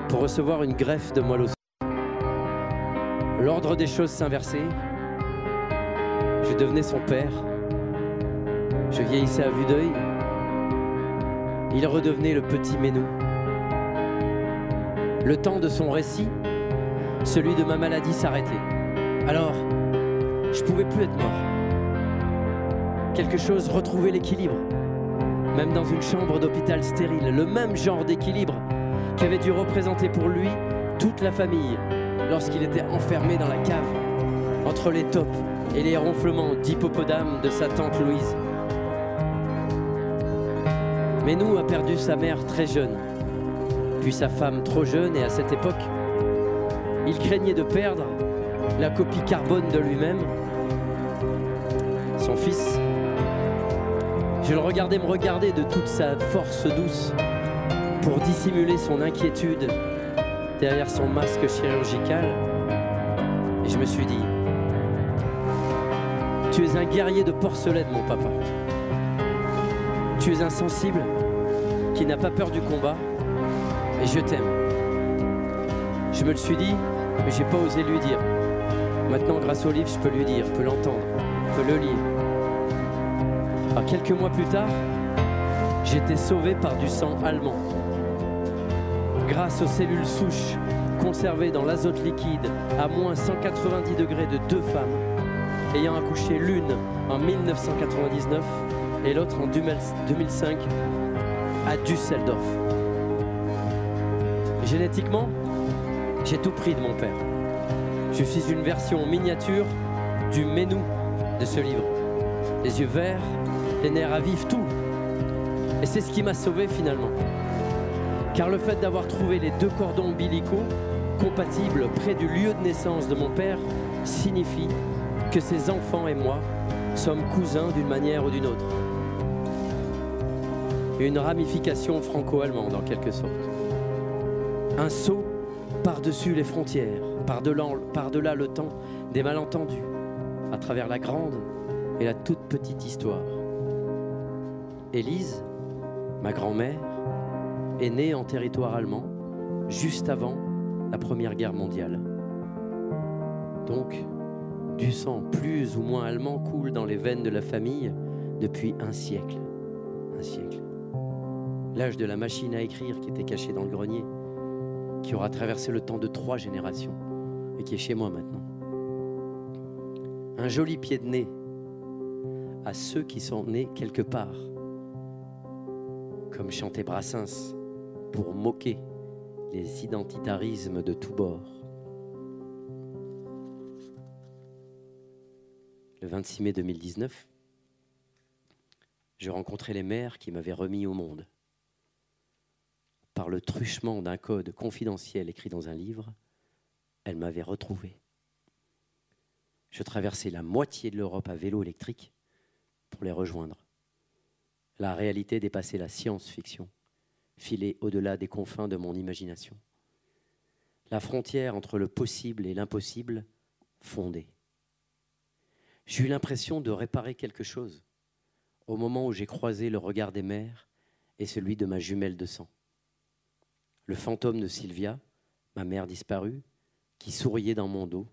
pour recevoir une greffe de moelle osseuse. L'ordre des choses s'inversait. Je devenais son père. Je vieillissais à vue d'œil. Il redevenait le petit Ménou. Le temps de son récit, celui de ma maladie s'arrêtait. Alors, je pouvais plus être mort. Quelque chose retrouvait l'équilibre même dans une chambre d'hôpital stérile, le même genre d'équilibre qu'avait dû représenter pour lui toute la famille lorsqu'il était enfermé dans la cave, entre les tops et les ronflements d'hippopotame de sa tante Louise. Menou a perdu sa mère très jeune, puis sa femme trop jeune et à cette époque, il craignait de perdre la copie carbone de lui-même. Son fils je le regardais me regarder de toute sa force douce pour dissimuler son inquiétude derrière son masque chirurgical. Et je me suis dit, tu es un guerrier de porcelaine, mon papa. Tu es insensible, qui n'a pas peur du combat, et je t'aime. Je me le suis dit, mais j'ai pas osé lui dire. Maintenant, grâce au livre, je peux lui dire, je peux l'entendre, je peux le lire quelques mois plus tard, j'étais sauvé par du sang allemand. Grâce aux cellules souches conservées dans l'azote liquide à moins 190 degrés de deux femmes, ayant accouché l'une en 1999 et l'autre en 2005 à Düsseldorf. Génétiquement, j'ai tout pris de mon père. Je suis une version miniature du Ménou de ce livre. Les yeux verts, les nerfs à vif, tout. Et c'est ce qui m'a sauvé finalement. Car le fait d'avoir trouvé les deux cordons ombilicaux compatibles près du lieu de naissance de mon père signifie que ses enfants et moi sommes cousins d'une manière ou d'une autre. Une ramification franco-allemande en quelque sorte. Un saut par-dessus les frontières, par-delà le temps des malentendus, à travers la grande et la toute petite histoire. Élise, ma grand-mère, est née en territoire allemand juste avant la Première Guerre mondiale. Donc, du sang plus ou moins allemand coule dans les veines de la famille depuis un siècle. Un siècle. L'âge de la machine à écrire qui était cachée dans le grenier, qui aura traversé le temps de trois générations et qui est chez moi maintenant. Un joli pied de nez à ceux qui sont nés quelque part, comme chantait Brassens pour moquer les identitarismes de tous bords. Le 26 mai 2019, je rencontrais les mères qui m'avaient remis au monde. Par le truchement d'un code confidentiel écrit dans un livre, elles m'avaient retrouvé. Je traversais la moitié de l'Europe à vélo électrique pour les rejoindre. La réalité dépassait la science-fiction, filée au-delà des confins de mon imagination. La frontière entre le possible et l'impossible fondait. J'ai eu l'impression de réparer quelque chose au moment où j'ai croisé le regard des mères et celui de ma jumelle de sang. Le fantôme de Sylvia, ma mère disparue, qui souriait dans mon dos,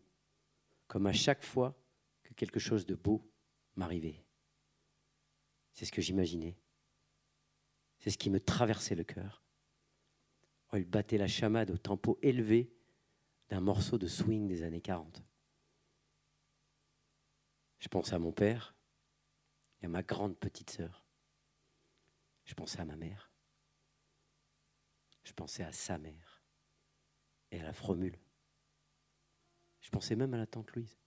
comme à chaque fois que quelque chose de beau m'arrivait. C'est ce que j'imaginais. C'est ce qui me traversait le cœur. Oh, il battait la chamade au tempo élevé d'un morceau de swing des années 40. Je pensais à mon père et à ma grande petite sœur. Je pensais à ma mère. Je pensais à sa mère et à la fromule. Je pensais même à la tante Louise.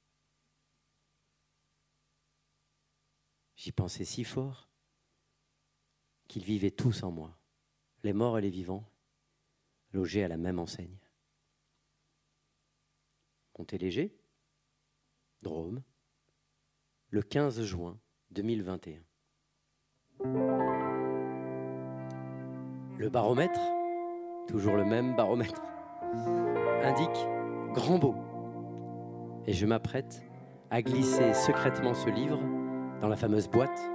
J'y pensais si fort qu'ils vivaient tous en moi, les morts et les vivants, logés à la même enseigne. Montéléger, Drôme, le 15 juin 2021. Le baromètre, toujours le même baromètre, indique grand beau. Et je m'apprête à glisser secrètement ce livre dans la fameuse boîte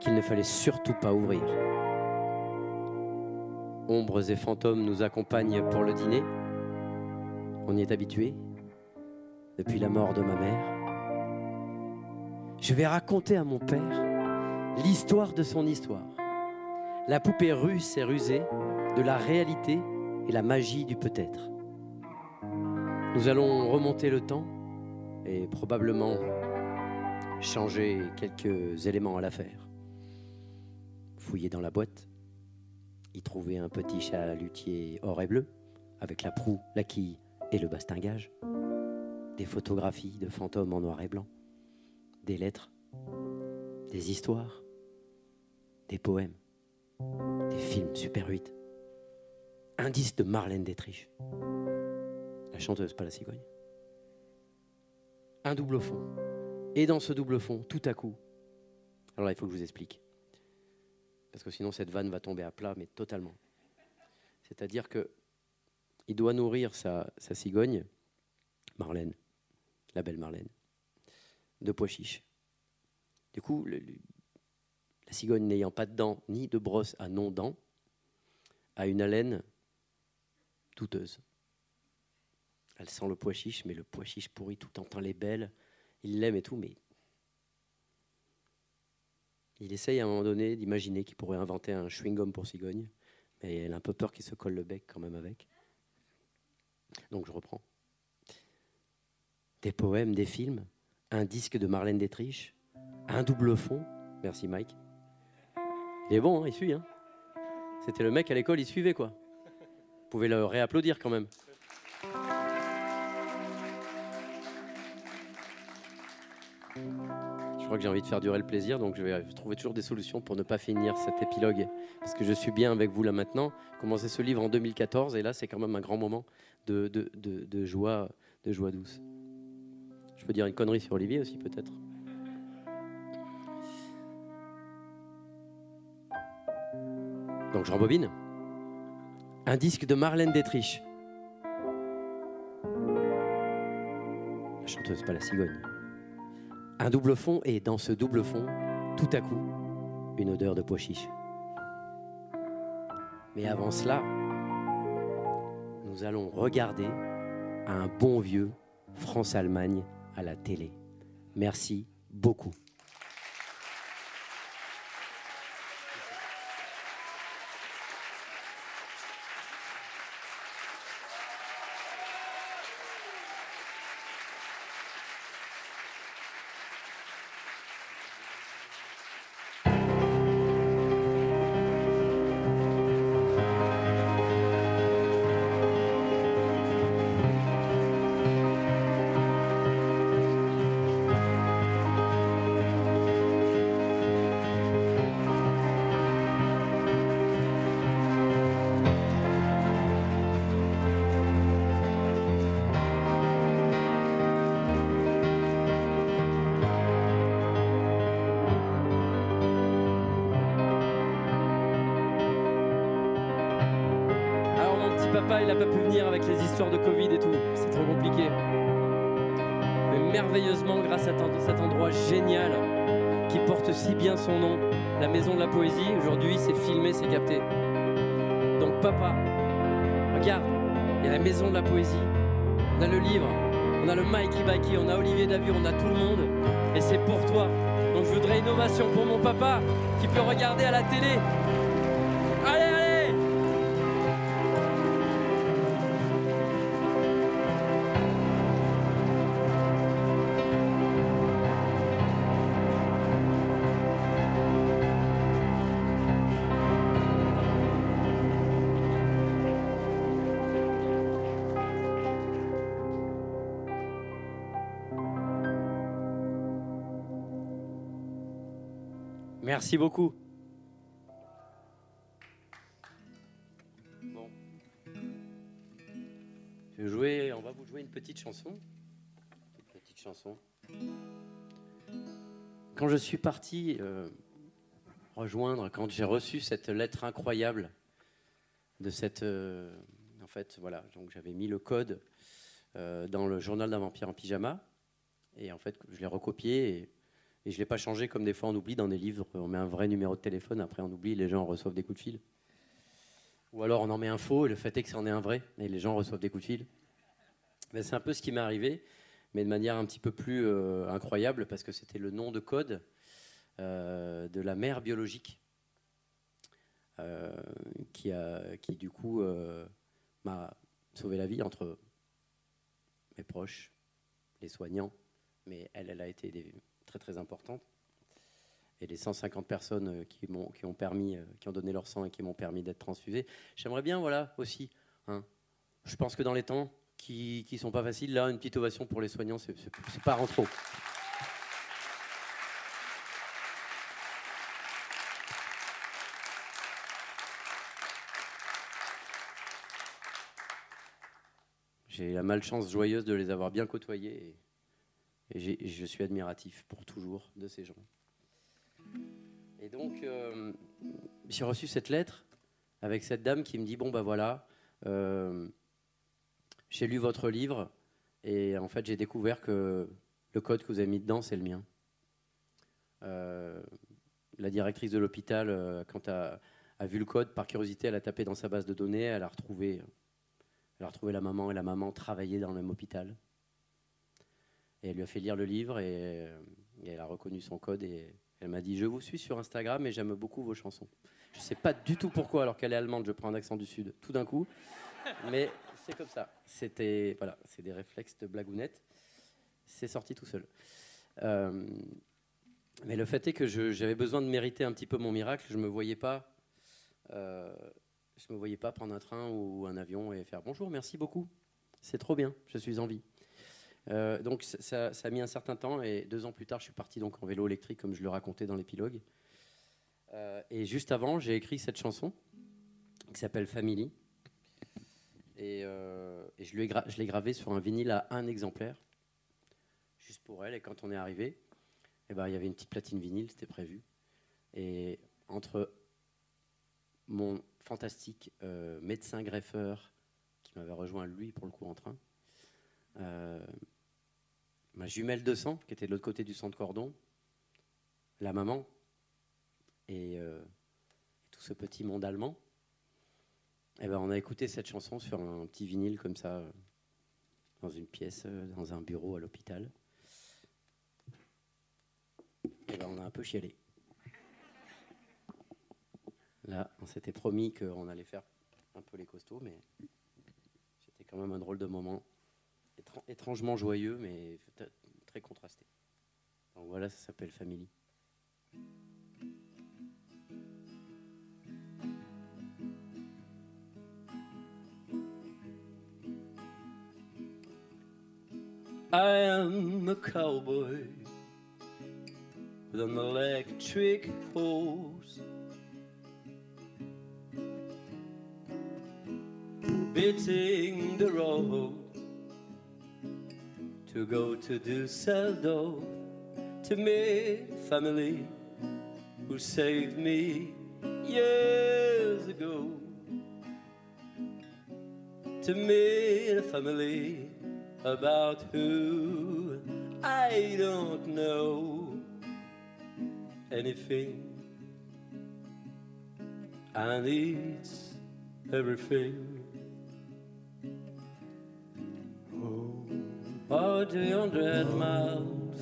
qu'il ne fallait surtout pas ouvrir. Ombres et fantômes nous accompagnent pour le dîner. On y est habitué depuis la mort de ma mère. Je vais raconter à mon père l'histoire de son histoire. La poupée russe et rusée de la réalité et la magie du peut-être. Nous allons remonter le temps et probablement changer quelques éléments à l'affaire. Fouiller dans la boîte, y trouver un petit chalutier or et bleu, avec la proue, la quille et le bastingage, des photographies de fantômes en noir et blanc, des lettres, des histoires, des poèmes, des films Super 8, un disque de Marlène Détriche, la chanteuse, pas la cigogne, un double fond, et dans ce double fond, tout à coup, alors là, il faut que je vous explique. Parce que sinon, cette vanne va tomber à plat, mais totalement. C'est-à-dire que il doit nourrir sa, cigogne, Marlène, la belle Marlène, de pois chiches. Du coup, la cigogne n'ayant pas de dents ni de brosse à non-dents, a une haleine douteuse. Elle sent le pois chiche, mais le pois chiche pourri, tout entend les belles, il l'aime et tout, mais il essaye à un moment donné d'imaginer qu'il pourrait inventer un chewing-gum pour cigogne, mais elle a un peu peur qu'il se colle le bec quand même avec. Donc je reprends. Des poèmes, des films, un disque de Marlène Détriche, un double fond. Merci Mike. Il est bon, hein, il suit. Hein. C'était le mec à l'école, il suivait quoi. Vous pouvez le réapplaudir quand même. Que j'ai envie de faire durer le plaisir, donc je vais trouver toujours des solutions pour ne pas finir cet épilogue. Parce que je suis bien avec vous là maintenant. J'ai commencé ce livre en 2014 et là, c'est quand même un grand moment de, de, de, joie, de joie douce. Je peux dire une connerie sur Olivier aussi, peut-être. Donc je rembobine. Un disque de Marlène Détriche. La chanteuse, pas la cigogne. Un double fond et dans ce double fond, tout à coup, une odeur de pois chiche. Mais avant cela, nous allons regarder un bon vieux France-Allemagne à la télé. Merci beaucoup. Peut regarder à la télé. Merci beaucoup. Bon. Je vais jouer, on va vous jouer une petite chanson. Une petite chanson. Quand je suis parti euh, rejoindre, quand j'ai reçu cette lettre incroyable de cette. euh, en fait, voilà, donc j'avais mis le code euh, dans le journal d'un vampire en pyjama. Et en fait, je l'ai recopié et je ne l'ai pas changé comme des fois on oublie dans des livres. On met un vrai numéro de téléphone, après on oublie, les gens reçoivent des coups de fil. Ou alors on en met un faux et le fait est que c'en est un vrai et les gens reçoivent des coups de fil. Ben, c'est un peu ce qui m'est arrivé, mais de manière un petit peu plus euh, incroyable parce que c'était le nom de code euh, de la mère biologique euh, qui, a, qui du coup m'a sauvé la vie entre mes proches, les soignants, mais elle, elle a été des- très importante. Et les 150 personnes euh, qui ont permis, euh, qui ont donné leur sang et qui m'ont permis d'être transfusé. J'aimerais bien, voilà, aussi. hein, je pense que dans les temps qui qui sont pas faciles, là, une petite ovation pour les soignants, c'est pas en trop. J'ai la malchance joyeuse de les avoir bien côtoyés et, je suis admiratif pour toujours de ces gens. Et donc, euh, j'ai reçu cette lettre avec cette dame qui me dit Bon, bah voilà, euh, j'ai lu votre livre et en fait, j'ai découvert que le code que vous avez mis dedans, c'est le mien. Euh, la directrice de l'hôpital, quand a, a vu le code, par curiosité, elle a tapé dans sa base de données, elle a retrouvé, elle a retrouvé la maman et la maman travaillaient dans le même hôpital. Et elle lui a fait lire le livre et, elle a reconnu son code et elle m'a dit Je vous suis sur Instagram et j'aime beaucoup vos chansons. Je ne sais pas du tout pourquoi, alors qu'elle est allemande, je prends un accent du Sud tout d'un coup. Mais c'est comme ça. C'était voilà, c'est des réflexes de blagounette. C'est sorti tout seul. Euh, mais le fait est que j'avais besoin de mériter un petit peu mon miracle. Je me voyais pas, euh, je me voyais pas prendre un train ou un avion et faire bonjour, merci beaucoup. C'est trop bien, je suis en vie. Euh, donc ça, a mis un certain temps et deux ans plus tard, je suis parti donc en vélo électrique comme je le racontais dans l'épilogue. Euh, et juste avant, j'ai écrit cette chanson qui s'appelle Family. Et, euh, je l'ai gravée sur un vinyle à un exemplaire, juste pour elle. Et quand on est arrivé, eh ben, il y avait une petite platine vinyle, c'était prévu. Et entre mon fantastique médecin greffeur qui m'avait rejoint lui pour le coup en train, ma jumelle de sang qui était de l'autre côté du centre cordon, la maman et euh, tout ce petit monde allemand. Et ben on a écouté cette chanson sur un petit vinyle comme ça, dans une pièce, euh, dans un bureau à l'hôpital. Et ben on a un peu chialé. Là, on s'était promis qu'on allait faire un peu les costauds, mais c'était quand même un drôle de moment. Étran- étrangement joyeux, mais très contrasté. Voilà, ça s'appelle Family. I am a cowboy with an electric horse. Beating the road to go to Dusseldorf to meet family who saved me years ago. To meet a family about who I don't know anything, and it's everything. Oh, 200 miles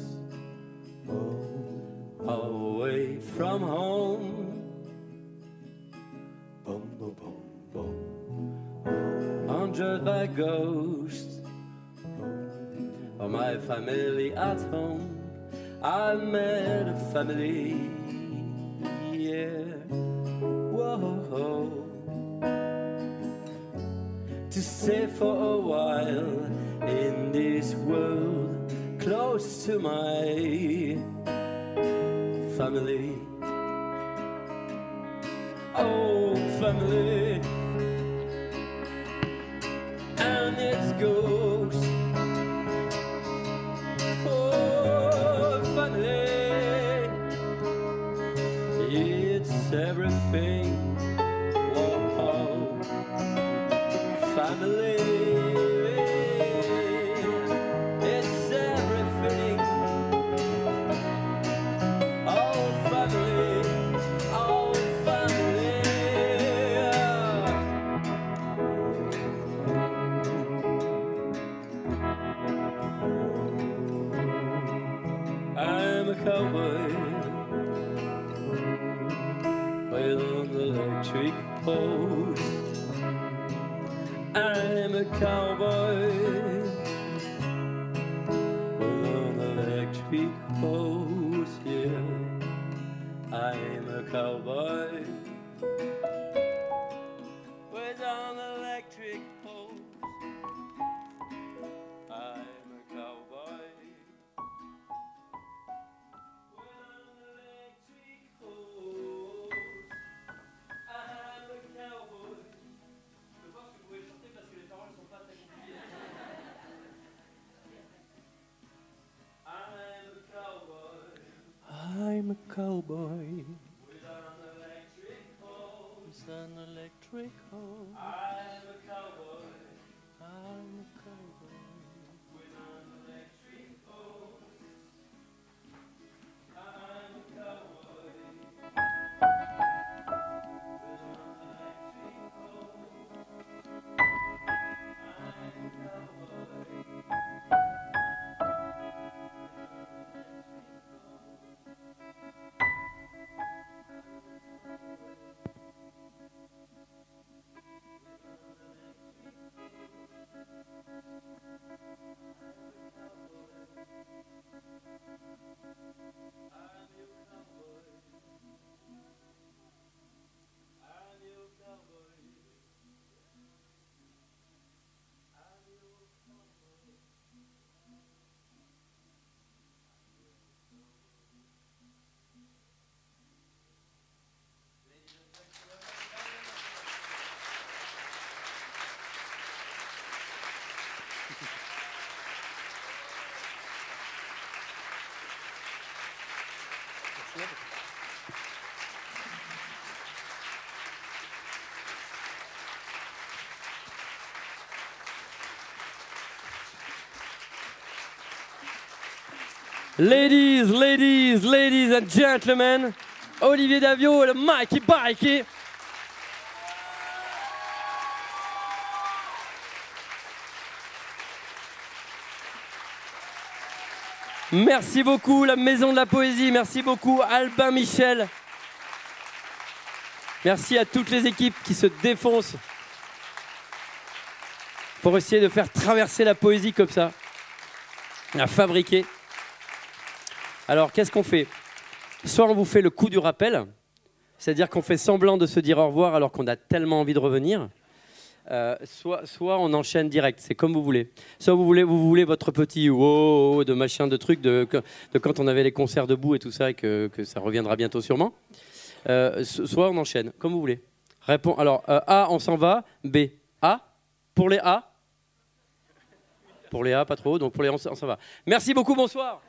away from home. Hundred by ghosts of my family at home. I met a family, yeah. Whoa, to stay for a while in this world close to my family. Oh, family, Ladies, ladies, ladies and gentlemen, Olivier Davio et le Mikey Bikey. Merci beaucoup, la Maison de la Poésie. Merci beaucoup, Albin Michel. Merci à toutes les équipes qui se défoncent pour essayer de faire traverser la poésie comme ça, à fabriquer. Alors, qu'est-ce qu'on fait? Soit on vous fait le coup du rappel, c'est-à-dire qu'on fait semblant de se dire au revoir alors qu'on a tellement envie de revenir. Euh, soit, soit on enchaîne direct, c'est comme vous voulez. Soit vous voulez, vous voulez votre petit wow de machin, de truc, de, quand on avait les concerts debout et tout ça, et que, ça reviendra bientôt sûrement. Euh, soit on enchaîne, comme vous voulez. Réponds. Alors, euh, A, on s'en va. B, A. Pour les A? Pour les A, pas trop. Donc pour les A, on s'en va. Merci beaucoup, bonsoir.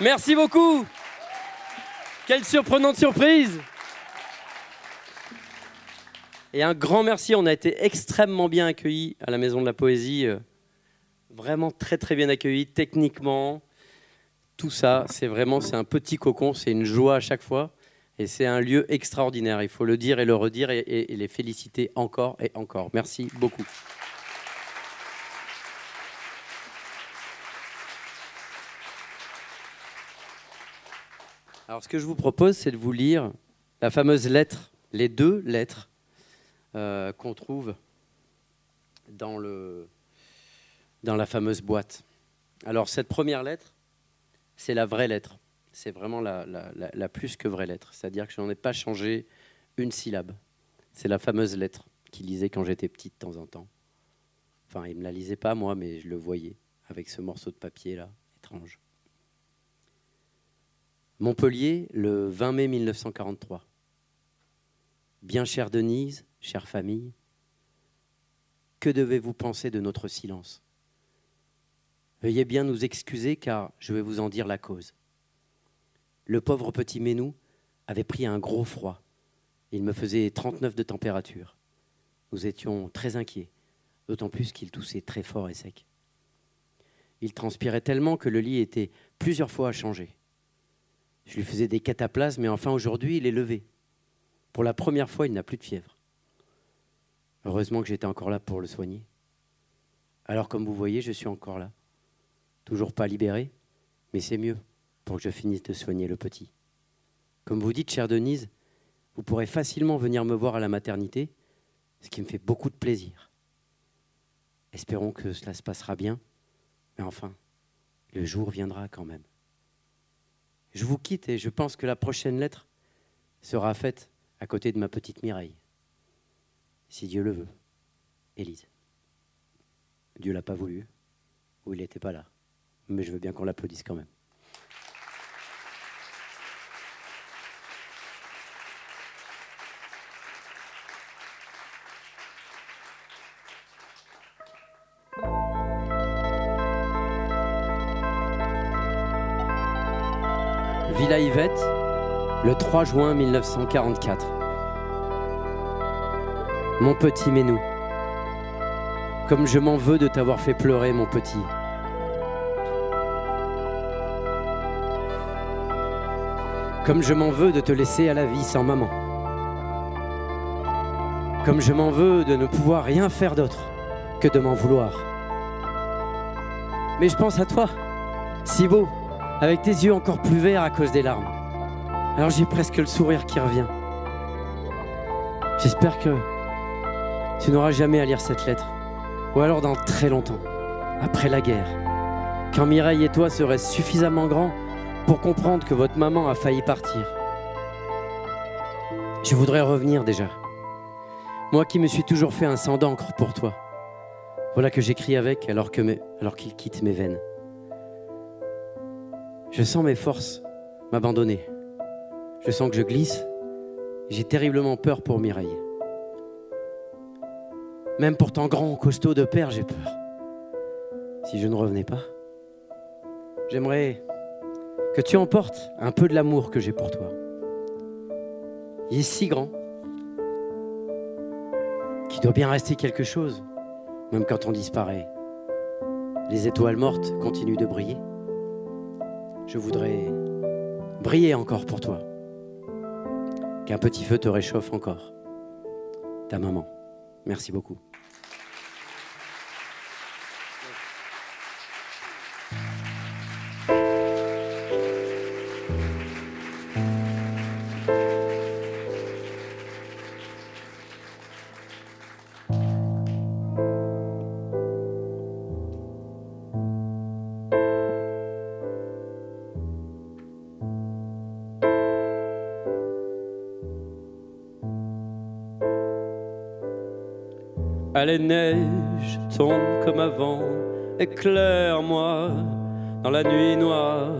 Merci beaucoup. Quelle surprenante surprise. Et un grand merci, on a été extrêmement bien accueillis à la Maison de la Poésie. euh, Vraiment très très bien accueillis, techniquement. Tout ça, c'est vraiment c'est un petit cocon, c'est une joie à chaque fois. Et c'est un lieu extraordinaire, il faut le dire et le redire et, et- et les féliciter encore et encore. Merci beaucoup. Alors, ce que je vous propose, c'est de vous lire la fameuse lettre, les deux lettres euh, qu'on trouve dans, le, dans la fameuse boîte. Alors, cette première lettre, c'est la vraie lettre. C'est vraiment la, la- plus que vraie lettre. C'est-à-dire que je n'en ai pas changé une syllabe. C'est la fameuse lettre qu'il lisait quand j'étais petit de temps en temps. Enfin, il ne me la lisait pas, moi, mais je le voyais avec ce morceau de papier là, étrange. Montpellier, le 20 mai 1943. Bien chère Denise, chère famille, que devez-vous penser de notre silence? Veuillez bien nous excuser car je vais vous en dire la cause. Le pauvre petit Ménou avait pris un gros froid. Il me faisait 39 de température. Nous étions très inquiets, d'autant plus qu'il toussait très fort et sec. Il transpirait tellement que le lit était plusieurs fois à changer. Je lui faisais des cataplasmes, mais enfin aujourd'hui, il est levé. Pour la première fois, il n'a plus de fièvre. Heureusement que j'étais encore là pour le soigner. Alors, comme vous voyez, je suis encore là. Toujours pas libéré, mais c'est mieux pour que je finisse de soigner le petit. Comme vous dites, chère Denise, vous pourrez facilement venir me voir à la maternité, ce qui me fait beaucoup de plaisir. Espérons que cela se passera bien, mais enfin, le jour viendra quand même. Je vous quitte et je pense que la prochaine lettre sera faite à côté de ma petite Mireille. Si Dieu le veut. Élise. Dieu l'a pas voulu, ou il n'était pas là. Mais je veux bien qu'on l'applaudisse quand même. Villa Yvette, le 3 juin 1944. Mon petit Ménou, comme je m'en veux de t'avoir fait pleurer, mon petit. Comme je m'en veux de te laisser à la vie sans maman. Comme je m'en veux de ne pouvoir rien faire d'autre que de m'en vouloir. Mais je pense à toi, si beau, avec tes yeux encore plus verts à cause des larmes. Alors j'ai presque le sourire qui revient. J'espère que tu n'auras jamais à lire cette lettre, ou alors dans très longtemps, après la guerre, quand Mireille et toi seraient suffisamment grands pour comprendre que votre maman a failli partir. Je voudrais revenir déjà. Moi qui me suis toujours fait un sang d'encre pour toi. Voilà que j'écris avec alors qu'il quitte mes veines. Je sens mes forces m'abandonner. Je sens que je glisse. J'ai terriblement peur pour Mireille. Même pour ton grand costaud de père, j'ai peur. Si je ne revenais pas, j'aimerais que tu emportes un peu de l'amour que j'ai pour toi. Il est si grand qu'il doit bien rester quelque chose, même quand on disparaît. Les étoiles mortes continuent de briller. Je voudrais briller encore pour toi. Qu'un petit feu te réchauffe encore. Ta maman. Merci beaucoup. Les neiges tombent comme avant, éclaire-moi dans la nuit noire,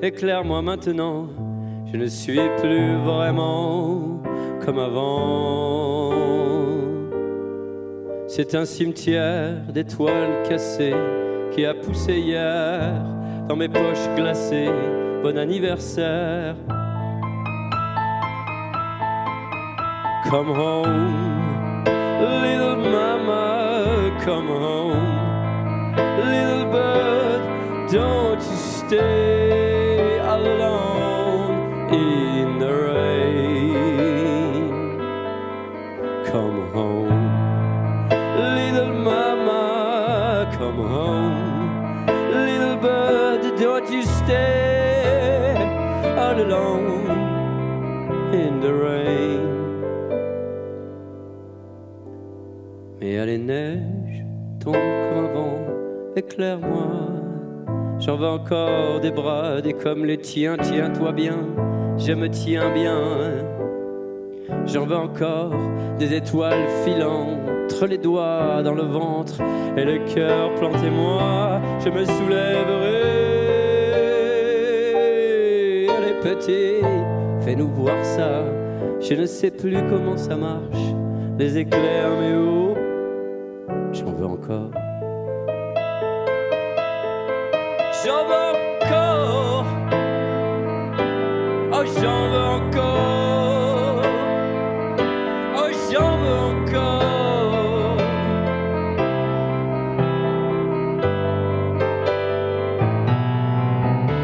éclaire-moi maintenant, je ne suis plus vraiment comme avant. C'est un cimetière d'étoiles cassées qui a poussé hier dans mes poches glacées. Bon anniversaire. Come home. Come home. Little bird, don't you stay alone in the rain. Come home. Little mama, come home. Little bird, don't you stay all alone in the rain. Et les neiges tombent comme avant, éclaire-moi. J'en veux encore des bras, des comme les tiens, tiens-toi bien, je me tiens bien. J'en veux encore des étoiles filant entre les doigts dans le ventre et le cœur, plantez-moi, je me soulèverai. Allez petit, fais-nous voir ça, je ne sais plus comment ça marche, les éclairs, mais où j'en veux encore. J'en veux encore. Oh, j'en veux encore. Oh, j'en veux encore.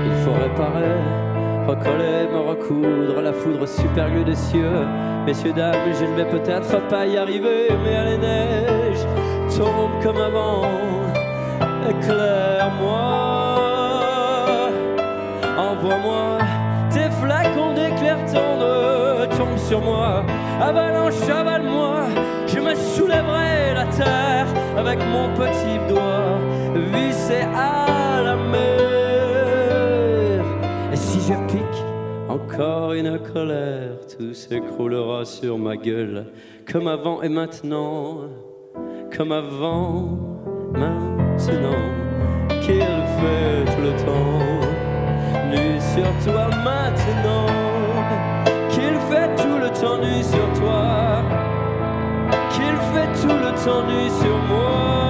Il faut réparer, recoller, me recoudre la foudre super glue des cieux. Messieurs, dames, je ne vais peut-être pas y arriver, mais à les neiges tombe comme avant, éclaire-moi, envoie-moi tes flacons d'éclair tendre, tombe sur moi, avalanche, avale-moi, je me soulèverai la terre avec mon petit doigt vissé à la mer. Et si je pique encore une colère, tout s'écroulera sur ma gueule, comme avant et maintenant comme avant, maintenant qu'il fait tout le temps. Nu sur toi maintenant, qu'il fait tout le temps nu sur toi, qu'il fait tout le temps nu sur moi.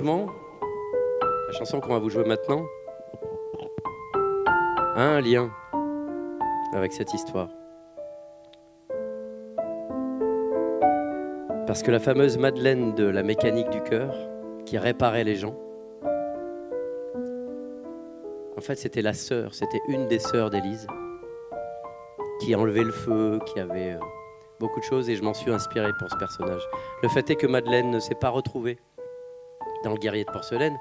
La chanson qu'on va vous jouer maintenant a un lien avec cette histoire. Parce que la fameuse Madeleine de la mécanique du cœur, qui réparait les gens, en fait c'était la sœur, c'était une des sœurs d'Élise, qui enlevait le feu, qui avait euh, beaucoup de choses, et je m'en suis inspiré pour ce personnage. Le fait est que Madeleine ne s'est pas retrouvée dans le guerrier de porcelaine,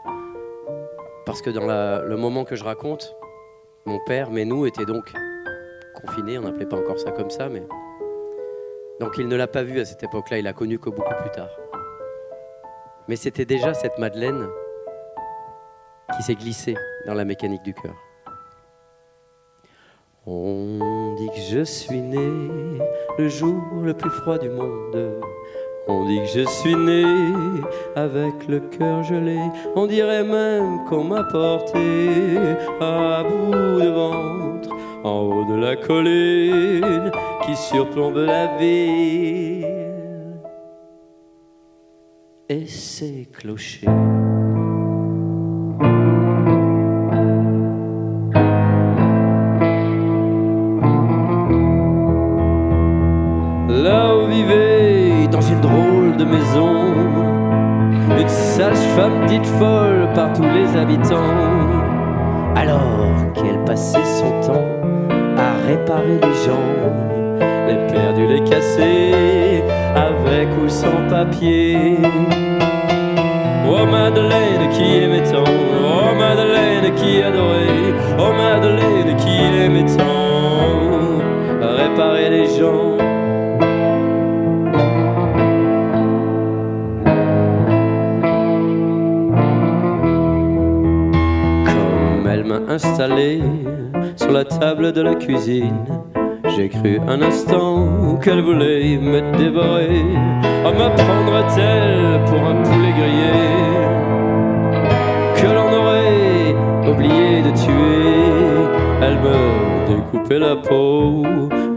parce que dans le moment que je raconte, mon père, mais nous, étaient donc confinés, on n'appelait pas encore ça comme ça, mais... Donc il ne l'a pas vu à cette époque-là, il l'a connu que beaucoup plus tard. Mais c'était déjà cette Madeleine qui s'est glissée dans la mécanique du cœur. On dit que je suis né le jour le plus froid du monde. On dit que je suis né avec le cœur gelé. On dirait même qu'on m'a porté à bout de ventre en haut de la colline qui surplombe la ville. Et ses clochers. Oh Madeleine qui aimait tant, oh Madeleine qui adorait, oh Madeleine qui aimait tant, réparer les gens. Comme elle m'a installé sur la table de la cuisine, j'ai cru un instant qu'elle voulait me dévorer. Oh, me prendrait-elle pour un poulet grillé que l'on aurait oublié de tuer Elle me découpait la peau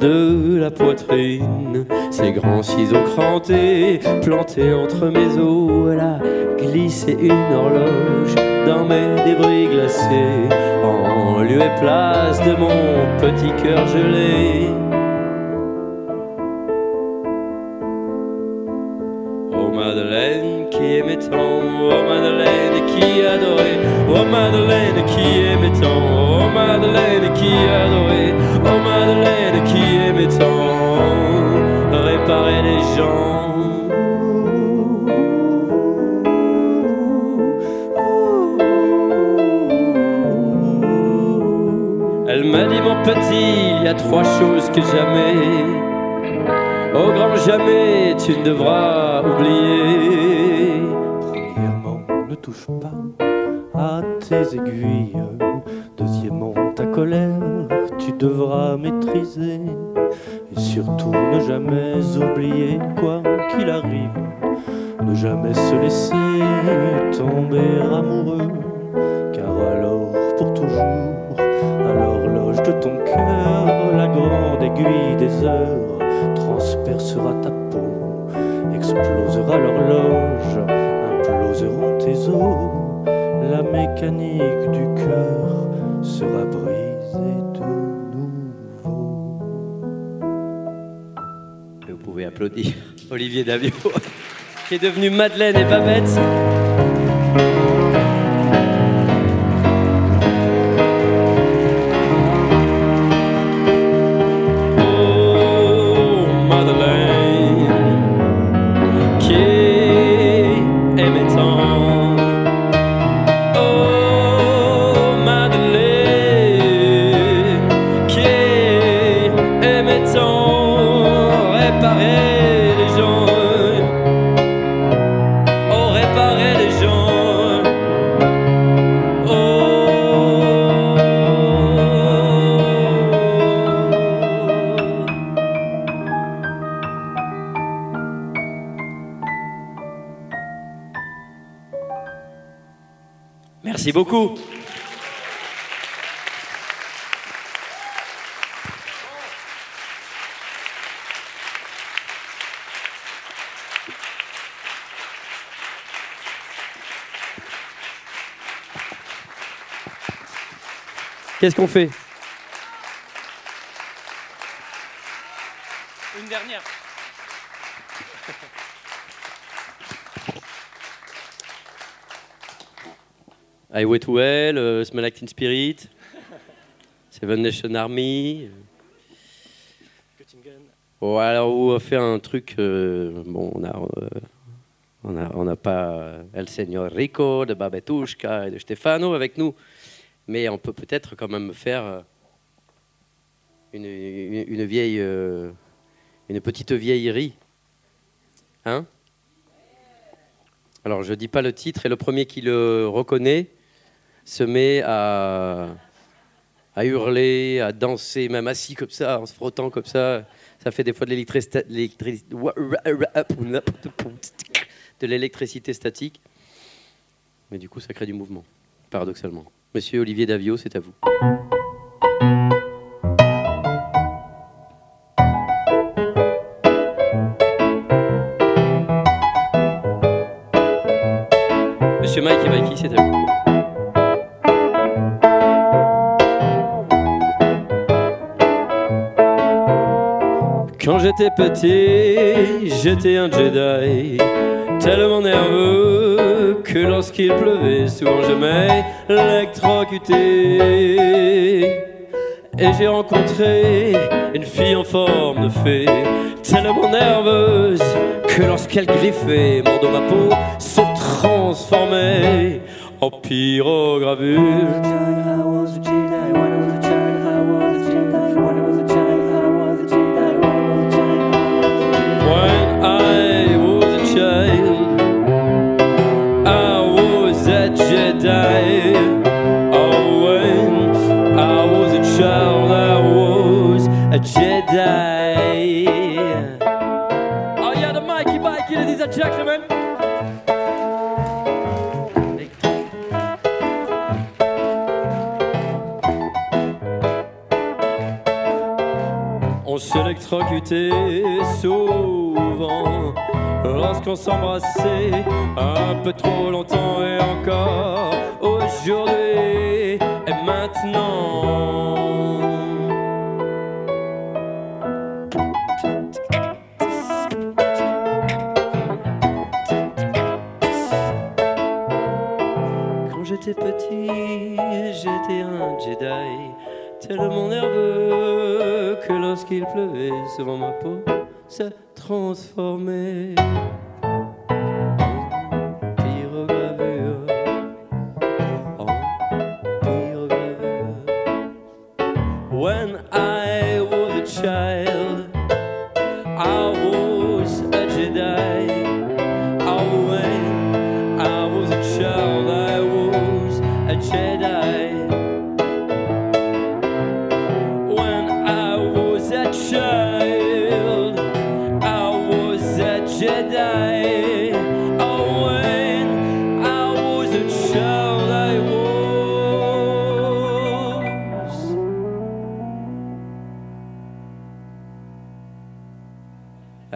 de la poitrine, ses grands ciseaux crantés plantés entre mes os. Elle a glissé une horloge dans mes débris glacés lieu et place de mon petit cœur gelé. Trois choses que jamais, au grand jamais, tu ne devras oublier. Premièrement, ne touche pas à tes aiguilles. Deuxièmement, ta colère, tu devras maîtriser. Et surtout, ne jamais oublier, quoi qu'il arrive, ne jamais se laisser tomber amoureux. Car alors, pour toujours, à l'horloge de ton cœur, des heures transpercera ta peau, explosera l'horloge, imploseront tes os, la mécanique du cœur sera brisée de nouveau. Et Vous pouvez applaudir Olivier Davio, qui est devenu Madeleine et Babette. Beaucoup. Qu'est-ce qu'on fait Une dernière. I Wait Well, euh, Smell Teen Spirit, Seven Nation Army. Bon, alors on va faire un truc. euh, bon, on a, euh, on a, on n'a pas El Señor Rico de Babetushka et de Stefano avec nous, mais on peut peut-être quand même faire une, une, une vieille, une petite vieillerie, hein? Alors je dis pas le titre et le premier qui le reconnaît se met à à hurler, à danser, même assis comme ça, en se frottant comme ça. Ça fait des fois de l'électricité statique. Mais du coup, ça crée du mouvement, paradoxalement. Monsieur Olivier Davio, c'est à vous. Monsieur Mike et Mikey, c'est à vous. J'étais petit, j'étais un Jedi, tellement nerveux que lorsqu'il pleuvait, souvent je m'électrocutais. Et j'ai rencontré une fille en forme de fée, tellement nerveuse que lorsqu'elle griffait mon dos, ma peau se transformait en pyrogravure. On s'électrocutait souvent lorsqu'on s'embrassait un peu trop longtemps et encore aujourd'hui et maintenant. Quand j'étais petit, j'étais un Jedi, tellement nerveux que lorsqu'il pleuvait, souvent ma peau se transformait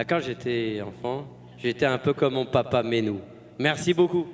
Quand j'étais enfant, j'étais un peu comme mon papa Menou. Merci beaucoup.